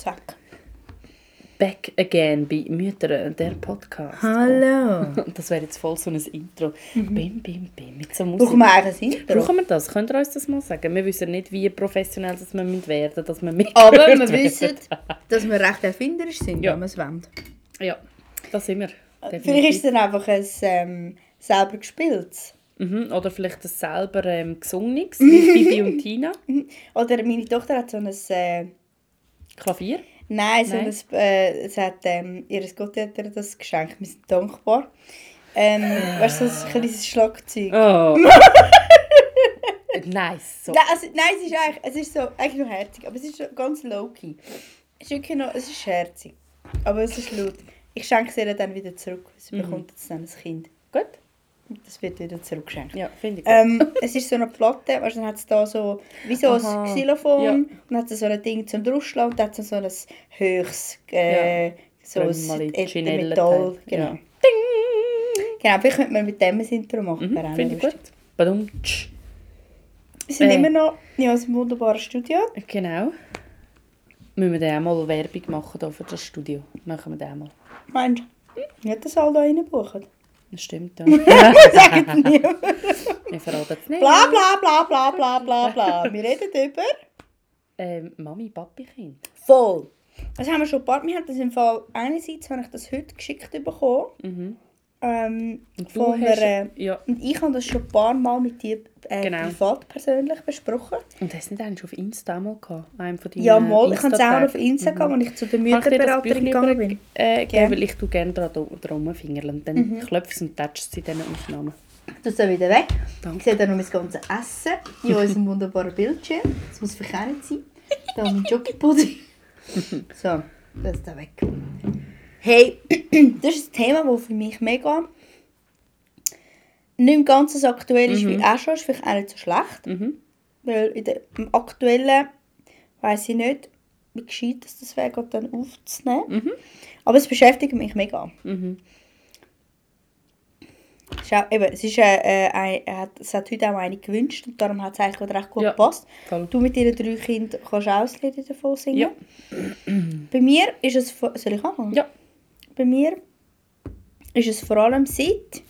Zack. Back again bei Müttern, der Podcast. Hallo. Das wäre jetzt voll so ein Intro. Bim, bim, bim, mit so Musik. Brauchen wir eigentlich ein Intro? Brauchen wir das? Könnt ihr uns das mal sagen? Wir wissen nicht, wie professionell das wir müssen werden dass wir mit Aber wir wissen, dass wir recht erfinderisch sind, Ja. wenn wir es wollen. Ja, das sind wir. Vielleicht ist es dann einfach ein ähm, selber gespieltes. Mhm, oder vielleicht ein selber ähm, gesungenes, wie Bibi und Tina. Oder meine Tochter hat so ein... Äh, Klavier. nein, so Nein. ein... Äh, es hat ähm, ihr Gott hat ihr das geschenkt. Wir sind dankbar. Ähm, weißt du, so ein kleines Schlagzeug. Oh. nice. So. Nein, also, nein, es ist eigentlich, es ist so, eigentlich noch herzig, aber es ist ganz low-key. Es ist wirklich noch, es ist herzig, aber es ist laut. Ich schenke es ihr dann wieder zurück. Sie Mhm. bekommt jetzt dann ein Kind. Das wird wieder zurückgeschenkt. Ja, finde ich. Ähm, es ist so eine Platte, weißt, dann hat es da so, wie so Aha. ein Xylophon, Ja. und dann hat es so ein Ding zum Draufschlagen, und dann hat es so ein höchstes, äh, so in die ein Metall, genau. Ja. Genau, vielleicht könnte man mit dem ein Intro machen. Mhm, finde ich gut. Badum. Wir sind Äh. immer noch in unserem wunderbaren Studio. Genau. Müssen wir dann auch mal Werbung machen hier für das Studio? Machen wir auch mal. Meinst du, nicht das all da reinbuchen? Das stimmt, ja. Sagen Sie nie. Wir verraten es nicht. Bla bla bla bla bla bla bla. Wir reden über. Ähm, Mami, Papi, Kind. Voll. Das haben wir schon ein paar Wir haben das im Fall einerseits habe ich das heute geschickt bekommen. Mhm. Ähm, Und du von hast... einer, Ja. und ich habe das schon ein paar Mal mit dir äh, Genau. privat persönlich besprochen. Und hast du nicht eigentlich auf Insta mal gehabt? Einem von deinen Ja, mal. Ich habe es auch auf Insta gehabt, als ich zu der Mütterberaterin gegangen bin. Äh, geben, weil ich tue gerne dran drum fingerlen. Dann Mhm. klopfst du und tätschst sie in diesen Aufnahmen. Das ist wieder weg. Danke. Ich sehe dann noch mein ganzes Essen in unserem wunderbaren Bildschirm. Das muss verkehrt sein. Da mein Jockeypudding. So, das ist da weg. Hey, das ist ein Thema, das für mich mega nicht ganz so aktuell ist wie auch schon. Ist vielleicht auch nicht so schlecht. Mhm. Weil in der, im aktuellen weiß ich nicht, wie gescheit das, das wäre, dann aufzunehmen. Mhm. Aber es beschäftigt mich mega. Mhm. Auch, eben, es, ist, äh, äh, ein, hat, es hat heute auch eine gewünscht und darum hat es eigentlich recht gut Ja, gepasst. voll. Du mit deinen drei Kindern kannst auch ein Lied davon singen. Ja. Bei mir ist es... Soll ich anfangen? Ja. Bei mir ist es vor allem seit...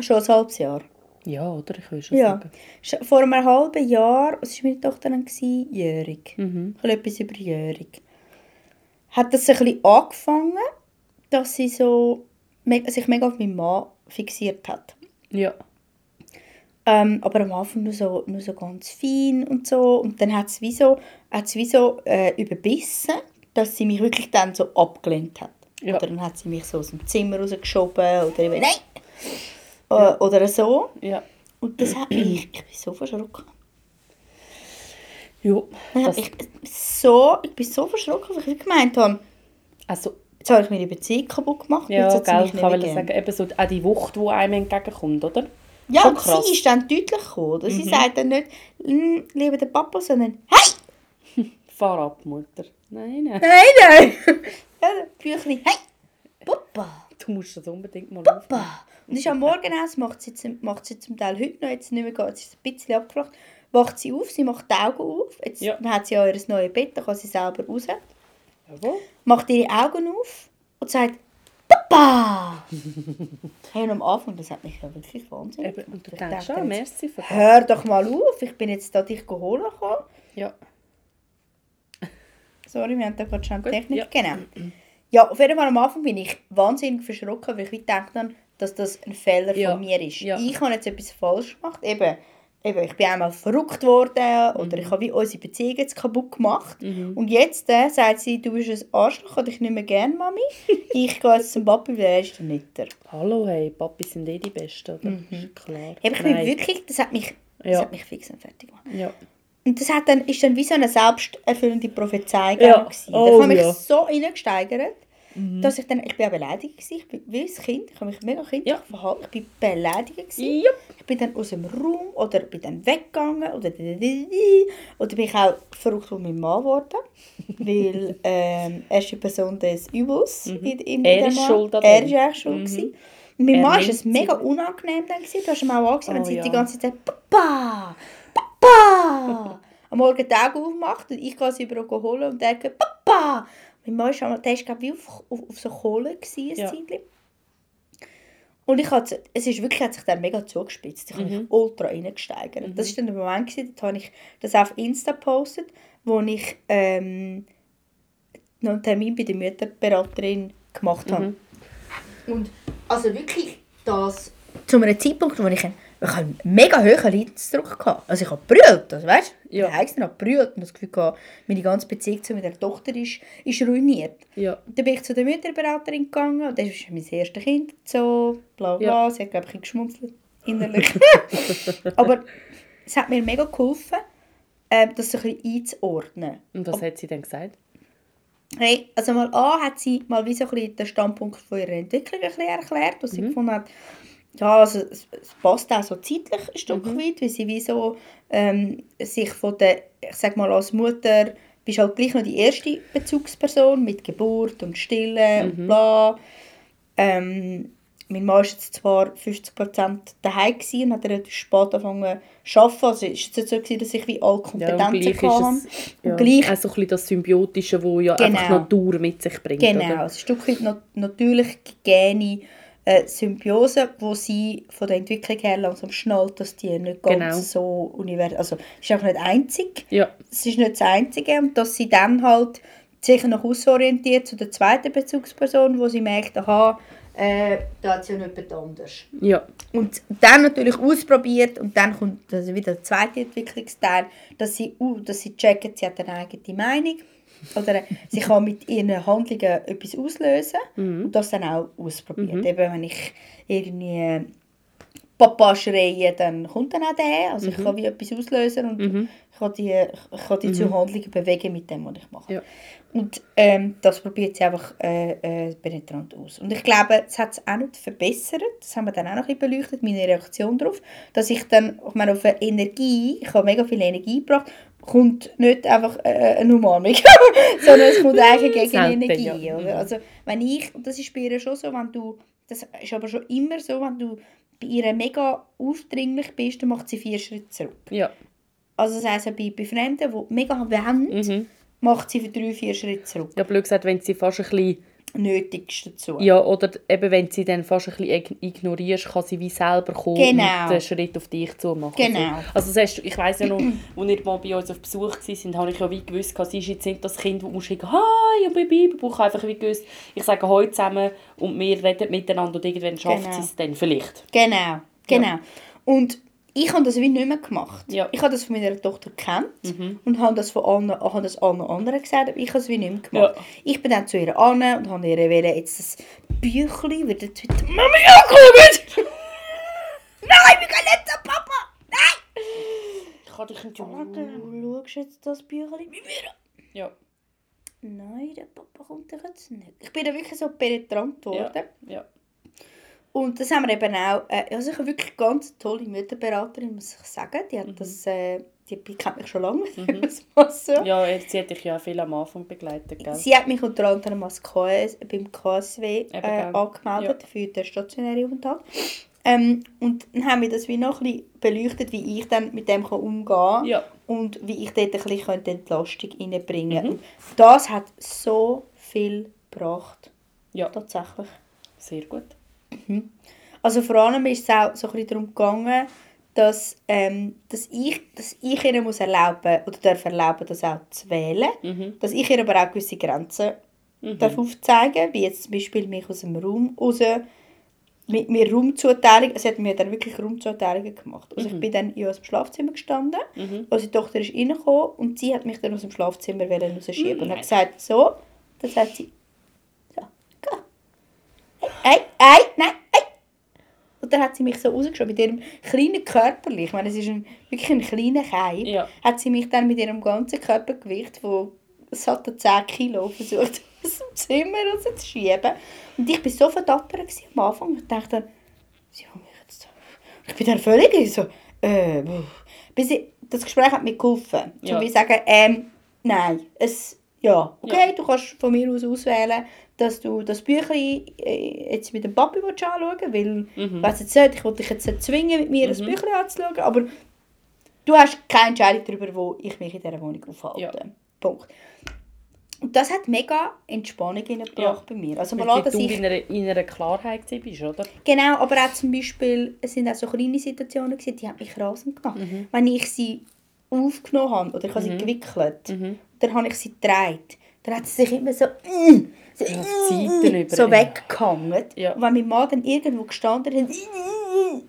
Schon ein halbes Jahr. Ja, oder? Ich will schon Ja. sagen. Vor einem halben Jahr, was war meine Tochter dann? Jährig. Mhm. Etwas über jährig. Hat das ein bisschen angefangen, dass sie so, sich mega auf meinen Mann fixiert hat. Ja. Ähm, aber am Anfang nur so, nur so ganz fein und so. Und dann hat es wie so, hat's wie so äh, überbissen, dass sie mich wirklich dann so abgelehnt hat. Ja. Oder dann hat sie mich so aus dem Zimmer rausgeschoben oder eben, nein! Äh, Oder so. Ja. Und das hat mich, ich bin so verschrocken. Ja. Das, ich, so, ich bin so verschrocken, weil ich gemeint habe, also, jetzt habe ich meine Beziehung kaputt gemacht, ja, jetzt sie gell, ich kann sagen, eben so auch die Wucht, die einem entgegenkommt, oder? Ja, und sie ist dann deutlich gekommen. Oder? Sie Mhm. sagt dann nicht, «Mm, lieber der Papa, sondern «Hey!» Fahr ab, Mutter. Nein, nein. Nein, nein! ja, Büchlein «Hey! Papa! Du musst das unbedingt mal. Papa!» Und ist am Morgen aus, macht sie, zum, macht sie zum Teil heute noch, jetzt nicht mehr, geht, sie ist ein bisschen abgeflacht, wacht sie auf, sie macht die Augen auf, jetzt Ja. hat sie ja ihr neues Bett, dann kann sie selber raus, Jawohl. macht ihre Augen auf und sagt «Papa!» Hey, und am Anfang, das hat mich ja wirklich wahnsinnig Eben, und du Ich denkst schon, jetzt, merci. Hör doch mal auf, ich bin jetzt da dich holen gekommen. Ja. Sorry, wir haben da gerade schon Gut, Technik. ja. Genau. Ja, auf jeden Fall am Anfang bin ich wahnsinnig verschrocken, weil ich gedacht habe, dass das ein Fehler Ja, von mir ist. ja. Ich habe jetzt etwas falsch gemacht. Eben, eben ich bin einmal verrückt worden oder ich habe wie unsere Beziehung jetzt kaputt gemacht. Mhm. Und jetzt äh, sagt sie, du bist ein Arschloch und ich nicht mehr gerne, Mami. ich gehe jetzt zum Papi, weil er ist der Netter. Hallo, hey, Papi sind eh die Besten, oder? Ist klar. Ich bin wirklich, das hat mich, das Ja. hat mich fix und fertig gemacht. Ja. Und das hat dann, ist dann wie so eine selbsterfüllende Prophezeiung Ja. gewesen. Oh, ich habe mich ja. Mhm. so reingesteigert, dass ich dann, ich bin auch beleidigt gewesen. Ich bin wie ein Kind, ich habe mich mega kindlich Ja. verhalten. Ich bin beleidigt gewesen. Ja. Ich bin dann aus dem Raum oder bin dann weggegangen oder oder bin ich auch verrückt von meinem Mann geworden, weil ähm, er ist die Person des Übels in, in, Mhm. Er in ist schuld an Er ist eigentlich schuld Mhm. Er Mann ist nimmt es mega unangenehm dann gewesen. Du hast ihm auch angesehen, wenn Oh, sie ja. die ganze Zeit Papa, Papa. am Morgen den Augen aufmacht und ich gehe sie über holen und denke, Papa! Mein Mann ist, der glaube ich, auf, auf, auf so Kohle gewesen, ein Ja. Zeitchen. Und ich hatte, es ist wirklich, hat sich dann mega zugespitzt. Ich habe mich ultra reingesteigert. Das war dann der Moment, gewesen, da habe ich das auf Insta gepostet, wo ich ähm, noch einen Termin bei der Mütterberaterin gemacht habe. Und also wirklich das zu einem Zeitpunkt, wo ich einen, ich einen mega hohen Leidensdruck hatte. Also ich habe gebrüllt, also weißt du? Ja. Ich habe extra gebrüllt und das Gefühl gehabt, meine ganze Beziehung zu meiner Tochter ist, ist ruiniert. Ja. Dann bin ich zu der Mütterberaterin gegangen und das ist mein erstes Kind, so, bla bla. Ja. Sie hat, glaube ich, geschmunzelt innerlich. Aber es hat mir mega geholfen, ähm, das so ein bisschen einzuordnen. Und was hat sie dann gesagt? Hey, also mal A hat sie mal wie so ein bisschen den Standpunkt von ihrer Entwicklung erklärt, wo sie gefunden hat, ja, also es, es passt auch so zeitlich ein Stück weit, weil sie wie so ähm, sich von der, ich sag mal als Mutter, bist halt gleich noch die erste Bezugsperson mit Geburt und Stille und bla. Ähm, mein Mann war jetzt zwar 50% daheim und hat relativ spät angefangen zu arbeiten, also es ist jetzt so, gewesen, dass ich wie alle Ja, Kompetenzen ist hatte. es ja, Und gleich auch so ein bisschen das Symbiotische, das ja Genau. einfach Natur mit sich bringt. Genau, Oder? ein Stück weit nat natürlich gegene äh, Symbiose, wo sie von der Entwicklung her langsam schnallt, dass die nicht ganz Genau. so universell, also es ist auch nicht einzig, Ja, es ist nicht das Einzige. Und dass sie dann halt sich nach aussen orientiert zu der zweiten Bezugsperson, wo sie merkt, aha, äh, da hat sie ja jemand anders. ja, Und dann natürlich ausprobiert und dann kommt also wieder der zweite Entwicklungsteil, dass sie, uh, dass sie checken, sie hat eine eigene Meinung oder sie kann mit ihren Handlungen etwas auslösen und das dann auch ausprobiert. Eben, wenn ich irgendwie Papa schreie, dann kommt dann auch der. Also ich kann wie etwas auslösen und ich kann die, ich kann die zu Handlungen bewegen mit dem, was ich mache. Ja. Und ähm, das probiert sie einfach äh, äh, penetrant aus. Und ich glaube, es hat es auch nicht verbessert. Das haben wir dann auch noch ein bisschen beleuchtet, meine Reaktion darauf. Dass ich dann, ich meine, auf Energie, ich habe mega viel Energie gebracht, kommt nicht einfach äh, eine Umarmung, sondern es kommt eigentlich gegen Energie. ja. Oder? Also, wenn ich, und das ist bei ihr schon so, wenn du, das ist aber schon immer so, wenn du bei ihr mega aufdringlich bist, dann macht sie vier Schritte zurück. ja. Also das heisst, bei, bei Fremden, die mega wollen, Mhm. macht sie für drei, vier Schritte zurück. Ja, blöd gesagt, wenn sie fast ein bisschen, Nötigst dazu. ja, oder eben wenn sie dann fast ein bisschen ig- ignorierst, kann sie wie selber kommen Genau. und den Schritt auf dich zu machen. Genau. Also das hast du, ich weiss ja noch, als ihr mal bei uns auf Besuch waren, habe ich ja wie gewusst, sie ist jetzt nicht das Kind, das muss sagen, «Hi, und Baby», ich habe einfach wie gewusst, ich sage «Hoi» zusammen und wir reden miteinander und irgendwann schafft Genau. sie es dann vielleicht. Genau, genau. Und ich habe das wie nicht mehr gemacht. Ja. Ich habe das von meiner Tochter gekannt und habe das von allen, habe das allen anderen gesagt, aber ich habe es wie nicht mehr gemacht. Ja. Ich bin dann zu ihr an und habe ihr wollen, jetzt das Büchlein wird jetzt heute Mami angekommen. Nein, wir gehen nicht zu Papa. Nein. Ich kann dich nicht Du schaust jetzt das Büchlein mit mir. Ja, Nein, der Papa kommt doch jetzt nicht. Ich bin da wirklich so penetrant ja, geworden. ja. Und das haben wir eben auch, äh, also ich habe wirklich ganz tolle Mütterberaterin, muss ich sagen. Die, hat das, äh, die kennt mich schon lange, mhm. so. Ja, sie hat dich ja viel am Anfang begleitet, gell? Sie hat mich unter anderem als KS, beim KSW äh, angemeldet für den stationären Aufenthalt. Ähm, und dann haben wir das wie noch ein bisschen beleuchtet, wie ich dann mit dem kann umgehen kann Ja. und wie ich dort ein bisschen Entlastung reinbringen Mhm. könnte. Und das hat so viel gebracht, Ja, tatsächlich. sehr gut. Also vor allem ist es auch so ein bisschen darum gegangen, dass, ähm, dass, ich, dass ich ihr muss erlauben oder darf erlauben, das auch zu wählen. Mhm. Dass ich ihr aber auch gewisse Grenzen darf aufzeigen wie jetzt zum Beispiel mich aus dem Raum raus mit mir Raumzuteilung, sie hat mir dann wirklich Raumzuteilungen gemacht. Also ich bin dann in unserem Schlafzimmer gestanden, unsere Tochter ist reingekommen und sie hat mich dann aus dem Schlafzimmer rausschieben und hat gesagt, so, dann sagt sie. Hey, hey, nein, hey. Und dann hat sie mich so rausgeschoben mit ihrem kleinen Körperlich, ich meine, es ist ein, wirklich ein kleiner Keim, Ja. hat sie mich dann mit ihrem ganzen Körpergewicht, wo satte 10 Kilo, versucht aus dem Zimmer rauszuschieben. Und ich war so verdattert gewesen am Anfang. Ich dachte, sie haben mich jetzt... Ich bin dann völlig so... Äh, bis ich, das Gespräch hat mir geholfen. Ja. Zum wie sagen, ähm, nein, es... Ja, okay, Ja. du kannst von mir aus auswählen, dass du das Büchlein äh, jetzt mit dem Papi anschauen willst, weil, Mhm. weiss jetzt nicht, ich wollte dich jetzt nicht zwingen, mit mir das Büchlein anzuschauen, aber Du hast keine Entscheidung darüber, wo ich mich in dieser Wohnung aufhalte. Ja. Punkt. Und das hat mega Entspannung hineingebracht bei mir. Also mal an, dass du ich in einer, in einer Klarheit bist, oder? Genau, aber auch zum Beispiel, es sind auch so kleine Situationen, gewesen, die haben mich rasend gemacht. Mhm. Wenn ich sie aufgenommen habe oder ich habe sie gewickelt, Mhm. Dann habe ich sie gedreht, dann hat sie sich immer so, mm, so, mm, so weggehangen. Ja. Und wenn mein Mann dann irgendwo gestanden hat,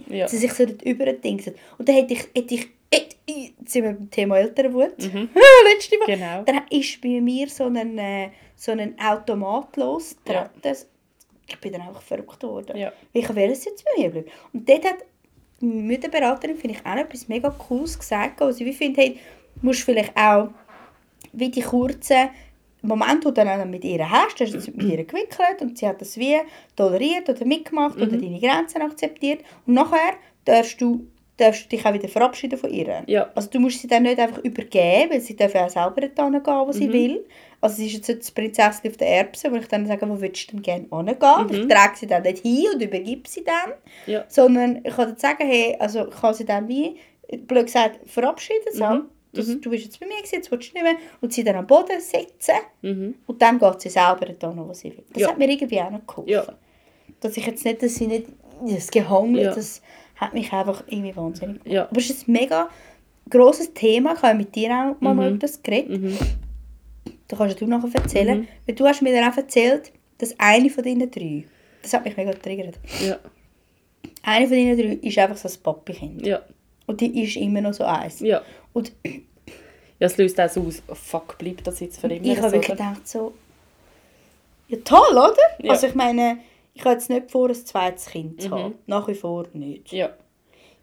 Ja. sie sich so überdingset. Und dann hätte ich, hätte ich jetzt sind wir beim Thema Elternwut, Mhm. letzte Mal, Genau. dann ist bei mir so ein, äh, so ein Automat los. Ja. Das, ich bin dann einfach verrückt worden. Ja. Ich will es jetzt bei mir bleiben. Und dort hat die Mütterberaterin, finde ich, auch etwas mega Cooles gesagt. Also ich finde, hey, musst vielleicht auch wie die kurzen Momente, die du dann mit ihr hast, du hast mit ihr gewickelt und sie hat das wie toleriert oder mitgemacht oder deine Grenzen akzeptiert. Und nachher darfst du, darfst du dich auch wieder verabschieden von ihr. Ja. Also du musst sie dann nicht einfach übergeben, weil sie darf ja auch selber dort hingehen, wo sie will. Also sie ist jetzt das Prinzessin auf der Erbse, wo ich dann sage, wo willst du denn gerne hingehen? Ich trage sie dann nicht hin und übergebe sie dann. Ja. Sondern ich kann dann sagen, hey, also ich kann sie dann wie, blöd gesagt, verabschieden. So. Mhm. Das, Du bist jetzt bei mir, gewesen, jetzt willst du nicht mehr. Und sie dann am Boden sitzen. Mhm. Und dann geht sie selber dort hin, wo sie will. Das Ja. hat mir irgendwie auch noch geholfen. Ja. Dass ich jetzt nicht, dass sie nicht das Gehangen, Ja. das hat mich einfach irgendwie wahnsinnig gemacht. Ja. Aber es ist ein mega grosses Thema. Ich habe mit dir auch mal, mal Mhm. über das geredet. Mhm. Da kannst du noch erzählen. Mhm. Weil du hast mir dann auch erzählt, dass eine von deinen drei, das hat mich mega getriggert, Ja. eine von deinen drei ist einfach so ein Papi-Kind. Ja. Und die ist immer noch so eins. Ja. Und Ja, es löst auch so aus, oh, fuck, bleibt das jetzt für immer ich habe so, wirklich gedacht so, ja toll, oder? Ja. Also ich meine, ich habe jetzt nicht vor, ein zweites Kind zu Mhm. haben. Nach wie vor nicht. Ja.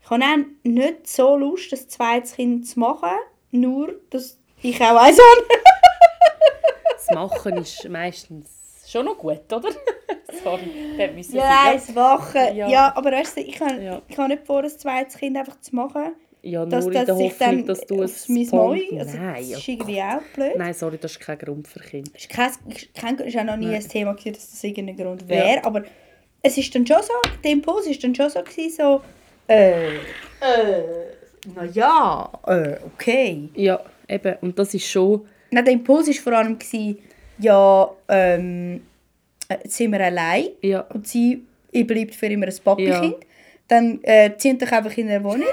Ich habe auch nicht so Lust, ein zweites Kind zu machen, nur, dass ich auch eins habe. Das Machen ist meistens schon noch gut, oder? Sorry, das müssen Ja, sein. eins machen. Ja. Ja. aber weißt du, ich habe, Ja. ich habe nicht vor, ein zweites Kind einfach zu machen. Ja, Dass nur in der das sich Hoffnung, dann dass du es mein Moi, also Nein, das ja. ist irgendwie auch blöd. Nein, sorry, das ist kein Grund für Kinder. ist, kein, ist, kein, ist auch noch nie Nein. ein Thema, gewesen, dass das irgendein Grund wäre. Aber es ist dann schon so, der Impuls ist dann schon so, gewesen, so äh, äh, naja, äh, okay. Ja, eben. Und das ist schon... Nein, der Impuls war vor allem, gewesen, ja, ähm, äh, jetzt sind wir allein Ja. und sie bleibt für immer ein Papi-Kind. Dann äh, zieht euch einfach in eine Wohnung,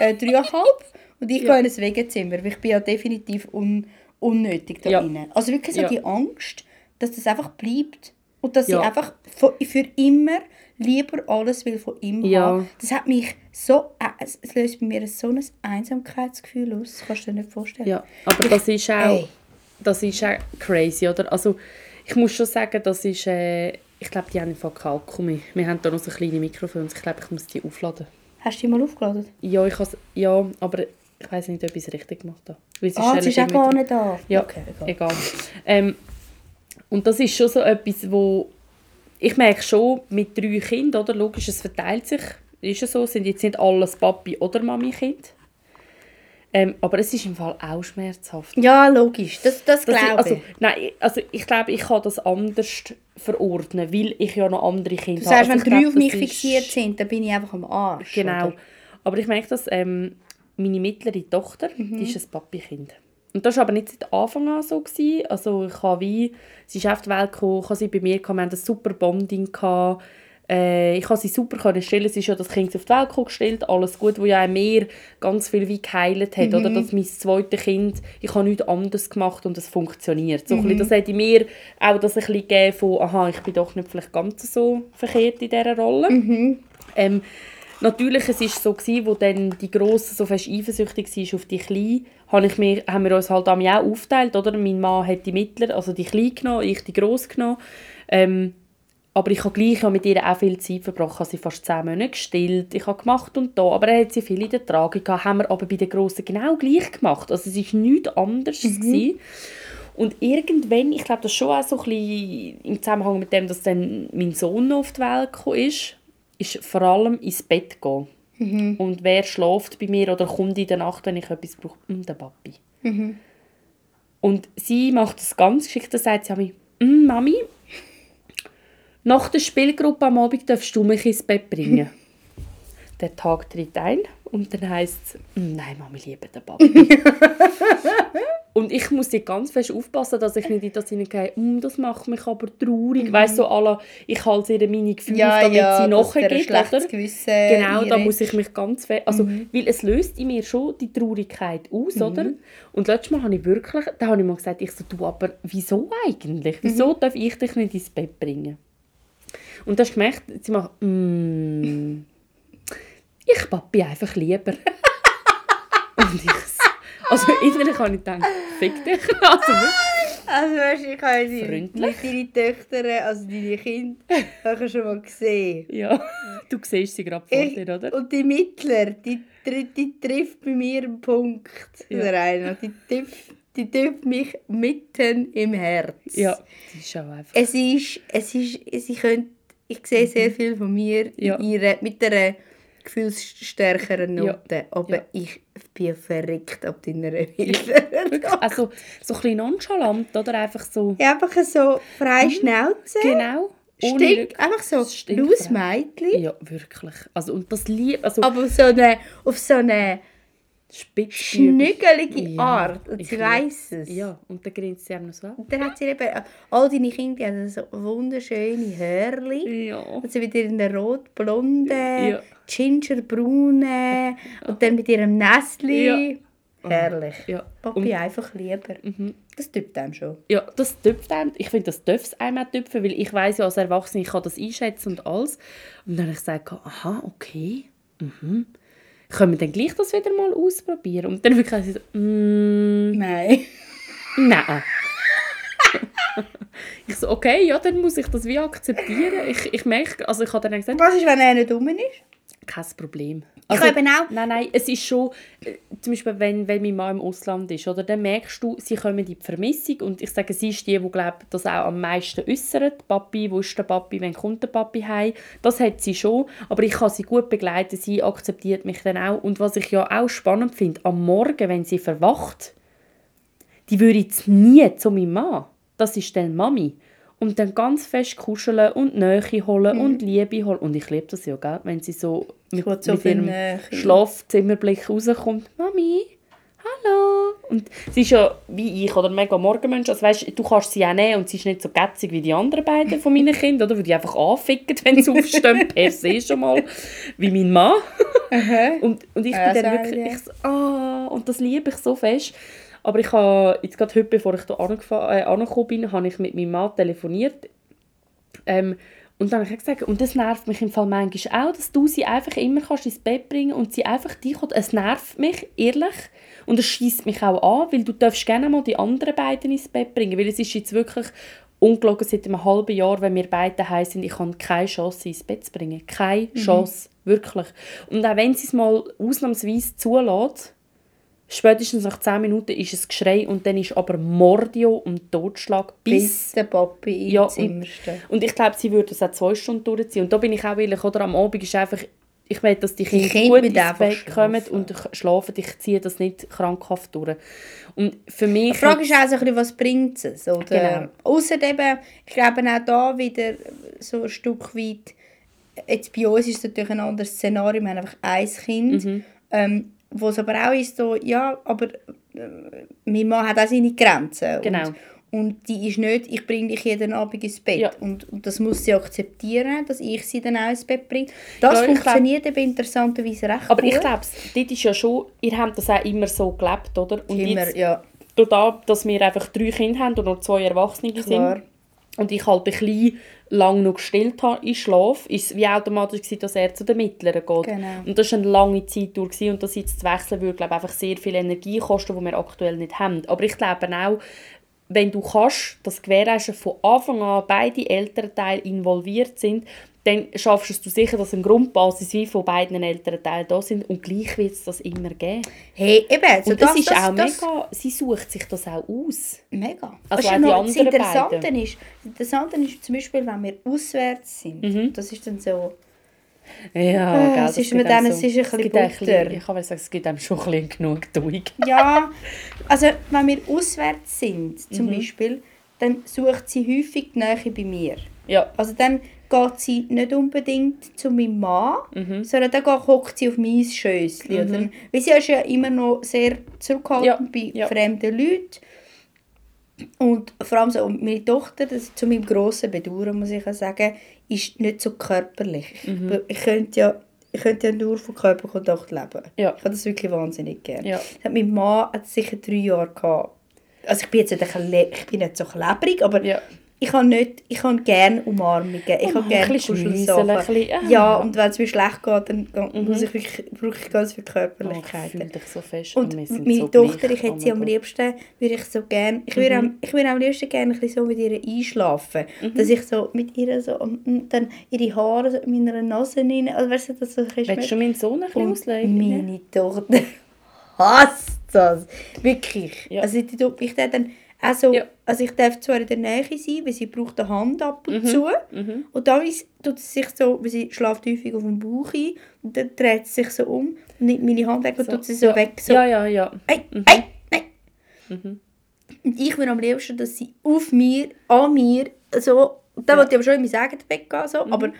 äh, dreieinhalb, und ich Ja. gehe in ein Wegezimmer, weil ich bin ja definitiv un unnötig da Ja. rein. Also wirklich so Ja. die Angst, dass das einfach bleibt und dass Ja. ich einfach für, immer lieber alles will von ihm Ja. haben. Das hat mich so, äh, es löst bei mir so ein Einsamkeitsgefühl aus, das kannst du dir nicht vorstellen. Ja, aber das ist auch, Ey. das ist auch crazy, oder? Also, ich muss schon sagen, das ist, äh, ich glaube, die haben einfach Kalkumi. Wir haben da noch so kleine Mikrofons, ich glaube, ich muss die aufladen. Hast du die mal aufgeladen? Ja, ich has, ja aber ich weiß nicht, ob ich es richtig gemacht habe. Weil Ah, sie ist auch gar nicht da. Ja, okay, egal. Ähm, und das ist schon so etwas, wo ich merke schon, mit drei Kindern, oder? Logisch, es verteilt sich. Ist es so, sind jetzt nicht alles Papi- oder Mami-Kind. Ähm, aber es ist im Fall auch schmerzhaft. Ja, logisch. Das, das, glaube also, ich. nein, also ich glaube, ich kann das anders verordnen, weil ich ja noch andere Kinder Du sagst, habe. wenn Also ich drei auf mich das ist- fixiert sind, dann bin ich einfach am Arsch. Genau. oder? Aber ich merke, dass ähm, meine mittlere Tochter, Mhm. die ist ein Papi-Kind. Und das war aber nicht seit Anfang an so. Gewesen. Also ich habe wie, sie ist auf die Welt gekommen, habe sie bei mir, gehabt, wir hatten ein super Bonding. Gehabt. Äh, ich konnte sie super können stellen. Sie ist ja das Kind auf die Welt gestellt, alles gut, wo ja auch mir ganz viel wie geheilt hat. Oder? Dass mein zweites Kind, ich habe nichts anderes gemacht und es funktioniert. So ein bisschen, das in mir auch das ein bisschen gegeben von, aha, ich bin doch nicht vielleicht ganz so verkehrt in dieser Rolle. Ähm, natürlich, es war so, gewesen, wo dann die Grosse so fest eifersüchtig war auf die Kleine, habe ich mir, haben wir uns halt auch aufgeteilt, oder? Mein Mann hat die Mittler, also die Kleine genommen, ich die Grosse genommen. Ähm, aber ich habe gleich ja mit ihr auch viel Zeit verbracht. Ich habe sie fast zehn Monate gestillt. Ich habe gemacht und da. Aber er hat sie viel in der Trage gehabt. Haben wir aber bei den Grossen genau gleich gemacht. Also es war nichts anderes. Gewesen. Und irgendwann, ich glaube, das schon auch so ein bisschen im Zusammenhang mit dem, dass dann mein Sohn noch auf die Welt gekommen ist, ist vor allem ins Bett gehen. Und wer schläft bei mir oder kommt in der Nacht, wenn ich etwas brauche? Mm, der Papi. Und sie macht das ganz geschickt. Da sagt sie mir, mm, Mami, nach der Spielgruppe am Abend darfst du mich ins Bett bringen. der Tag tritt ein Und dann heisst es, nein, Mami, liebe den Papi. und ich muss jetzt ganz fest aufpassen, dass ich nicht in das hineingehe, mm, das macht mich aber traurig. Mhm. Weißt du, so ich halte ihr meine Gefühle Ja, auf, damit ja, sie nachgeht. schlechtes Oder? Gewissen Genau, da muss ich mich ganz fest... Also, Mhm. weil es löst in mir schon die Traurigkeit aus, oder? Und letztes Mal habe ich wirklich... Da habe ich mal gesagt, ich so, du, aber wieso eigentlich? Wieso Mhm. darf ich dich nicht ins Bett bringen? Und da hast du gemerkt, sie macht... Mm, ich Papi einfach lieber. Und ich... so- Also innerlich habe ich gedacht, fick dich. Also. Also weißt du, ich habe die, Freundlich. deine Töchter, also deine Kinder, habe ich schon mal gesehen. ja, du siehst sie gerade vor Ich, dir, oder? und die Mittler, die, tri- die trifft bei mir einen Punkt. Ja. Der eine, die trifft, die trifft mich mitten im Herz. Ja, das ist auch einfach... Es ist, es ist, sie können, ich sehe sehr viel von mir Mhm. Ja. in ihrer, mit einer gefühlsstärkeren Ja. Note. Aber Ja. ich bin verrückt ab deiner Hilfe. also so ein bisschen nonchalant, oder? Einfach so... Ja, einfach so freie Schnauze. Genau. Stinkt, einfach so frei. Mädchen. Ja, wirklich. Also, und das lieb, also Aber so eine, auf so eine. Schnügelige Ja, Art. Und ich sie weiss es. Ja, und dann grinst sie einem noch so an. Und dann hat sie eben, all deine Kinder haben so wunderschöne Hörli. Ja. Und sie mit ihren rot-blonden, Ja. gingerbraunen und dann mit ihrem Nestli. Ja. Herrlich. Ja. Papi Und, einfach lieber. Das tut einem schon. ja, das tüpft einem. Ich finde, das darf es einem auch tüpfen, weil ich weiß ja als Erwachsene, ich kann das einschätzen und alles. Und dann habe ich gesagt, aha, okay, mhm. Können wir dann gleich das wieder mal ausprobieren? Und dann wirklich so, mm, Nein. Nein. ich so, okay, ja, dann muss ich das wie akzeptieren. Ich, ich merke, also ich habe dann gesagt, Was ist, wenn er nicht dumm ist? kein Problem. Ich habe eben auch- Nein, nein, es ist schon, äh, zum Beispiel, wenn, wenn mein Mann im Ausland ist, oder, dann merkst du, sie kommen in die Vermissung und ich sage, sie ist die, die glaub, das auch am meisten äußert. Papi, wo ist der Papi, wenn kommt der Papi heim? Das hat sie schon, aber ich kann sie gut begleiten, sie akzeptiert mich dann auch. Und was ich ja auch spannend finde, am Morgen, wenn sie verwacht, die würde jetzt nie zu meinem Mann. Das ist dann Mami. Und dann ganz fest kuscheln und Nähe holen und Liebe holen. Und ich liebe das ja, gell? wenn sie so mit, so mit ihrem Nähe. Schlafzimmerblick rauskommt. Mami, hallo. Und sie ist ja wie ich, oder mega Morgenmensch. Also weißt, du kannst sie auch nehmen und sie ist nicht so gätzig wie die anderen beiden von meinen Kindern, oder? Weil die einfach anficken, wenn sie aufstehen, per se schon mal. Wie mein Mann. Und, und ich Ja, bin dann wirklich, ich. ich so, ah, und das liebe ich so fest. Aber ich habe, jetzt gerade heute, bevor ich hier äh, angekommen bin, habe ich mit meinem Mann telefoniert. Ähm, und dann habe ich gesagt, und das nervt mich im Fall manchmal auch, dass du sie einfach immer kannst ins Bett bringen und sie einfach dich kommt. Es nervt mich, ehrlich. Und es schießt mich auch an, weil du darfst gerne mal die anderen beiden ins Bett bringen. Weil es ist jetzt wirklich ungelogen seit einem halben Jahr, wenn wir beide heim sind, ich habe keine Chance, sie ins Bett zu bringen. Keine Chance. Wirklich. Und auch wenn sie es mal ausnahmsweise zulässt, spätestens nach 10 Minuten ist es Geschrei und dann ist aber Mordio und Totschlag bis Bis der Papi ja, und, und ich glaube, sie würde das auch zwei Stunden durchziehen. Und da bin ich auch ehrlich, oder am Abend ist einfach, ich will, dass die Kinder Kinder gut ins Bett kommen und ch- schlafen. Ich ziehe das nicht krankhaft durch. Und für mich... Die Frage ist auch so ein bisschen, was bringt es? Oder? Genau. Ausser eben, ich glaube auch da wieder so ein Stück weit, jetzt bei uns ist es natürlich ein anderes Szenario, wir haben einfach ein Kind, Mhm. ähm, wo es aber auch ist so, ja, aber äh, mein Mann hat auch seine Grenzen. Genau. Und, und die ist nicht, ich bringe dich jeden Abend ins Bett. Ja. Und, und das muss sie akzeptieren, dass ich sie dann auch ins Bett bringe. Das Ja, funktioniert eben interessanterweise recht aber gut. ich glaube, dort ist ja schon, ihr habt das auch immer so gelebt, oder? Und Immer, jetzt, ja, durch das, dass wir einfach drei Kinder haben und noch zwei Erwachsene Klar. sind und ich halt ein bisschen lang noch gestillt habe in Schlaf, ist es wie automatisch gewesen, dass er zu den Mittleren geht. Genau. Und das war eine lange Zeit durch gewesen, und das jetzt zu wechseln würde, glaube ich, einfach sehr viel Energie kosten, die wir aktuell nicht haben. Aber ich glaube auch, wenn du kannst, das gewährleisten von Anfang an beide Elternteile involviert sind, dann schaffst du sicher, dass eine Grundbasis wie von beiden Elternteilen da sind und gleich wird es das immer geben. Hey, eben, so Und das, das, ist das, auch das, mega, sie sucht sich das auch aus. Mega. Also Weißt auch die anderen Interessante beiden. ist, das Interessante ist zum Beispiel, wenn wir auswärts sind, Mhm. das ist dann so, Ja, Ah, gell, es ist mit denen, es ist ein bisschen einem Butter. Ich kann sagen, es gibt einem schon ein bisschen Genugtuung. ja, also wenn wir auswärts sind, zum Mhm. Beispiel, dann sucht sie häufig die Nähe bei mir. Ja. Also dann geht sie nicht unbedingt zu meinem Mann, sondern dann hockt sie auf mein Schösschen. Mhm. Weil sie ist ja immer noch sehr zurückhaltend bei ja. fremden Leuten. Und vor allem so meine Tochter, das zu meinem grossen Bedauern muss ich auch sagen, ist nicht so körperlich. Mhm. Ich, könnte ja ich könnte ja nur von Körperkontakt leben. Ja. Ich habe das wirklich wahnsinnig gerne. Ja. Hat Mein Mann hat sicher drei Jahre gehabt. Also ich bin jetzt nicht, ich bin nicht so klebrig, aber Ja. Ich habe nicht, ich habe gerne Umarmungen, ich habe ein gerne Kuschelsachen. ah. Ja, und wenn es mir schlecht geht, dann dann muss ich wirklich, brauche ich ganz viel Oh, ich Körperlichkeit. fühle dich so fest. und wir sind meine so Tochter, gleich. ich hätte Oh sie am liebsten, würde ich so gerne, ich würde, am, ich würde am liebsten gerne ein bisschen so mit ihr einschlafen. Mhm. Dass ich so mit ihr so, und und dann ihre Haare so in meiner Nase rein, also weißt du, das so ein bisschen Willst du meinen Sohn ein bisschen und auslegen? meine Tochter hasst das. Wirklich. Ja. Also ich, ich dann auch so, Ja. also ich darf zwar in der Nähe sein, weil sie braucht eine Hand ab Mhm. und zu. Und dann tut sie sich so, weil sie schläft häufig auf dem Bauch ein und dann dreht sie sich so um und nimmt meine Hand weg und tut sie so ja. weg. So, Ja, ja, ja. Ei, ei, ei. Und ich will am liebsten, dass sie auf mir, an mir, so, und dann wollte ich aber schon in mein eigenes Bett gehen, so, aber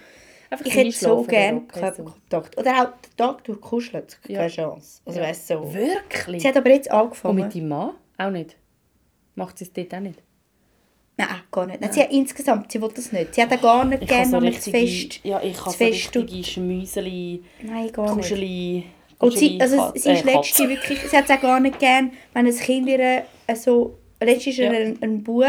Einfach ich hätte so gerne so. Körperkontakt. Oder auch den Tag durchkuscheln, keine Ja. Chance. Also weißt du, so. Wirklich? Sie hat aber jetzt Und angefangen. mit deinem Mann? Auch nicht? Macht sie es dort auch nicht? Nein, gar nicht. Nein, sie hat insgesamt, sie will das nicht. Sie hat auch gar nicht Ich gerne, so wenn man zu fest... ja, ich habe so richtige Schmüseli, Nein, gar nicht. Kuscheli, Und sie, also sie ist äh, wirklich, sie hat es auch gar nicht gern, wenn ein Kind ihr äh, so, letztes ist Ja. ein, ein Bub,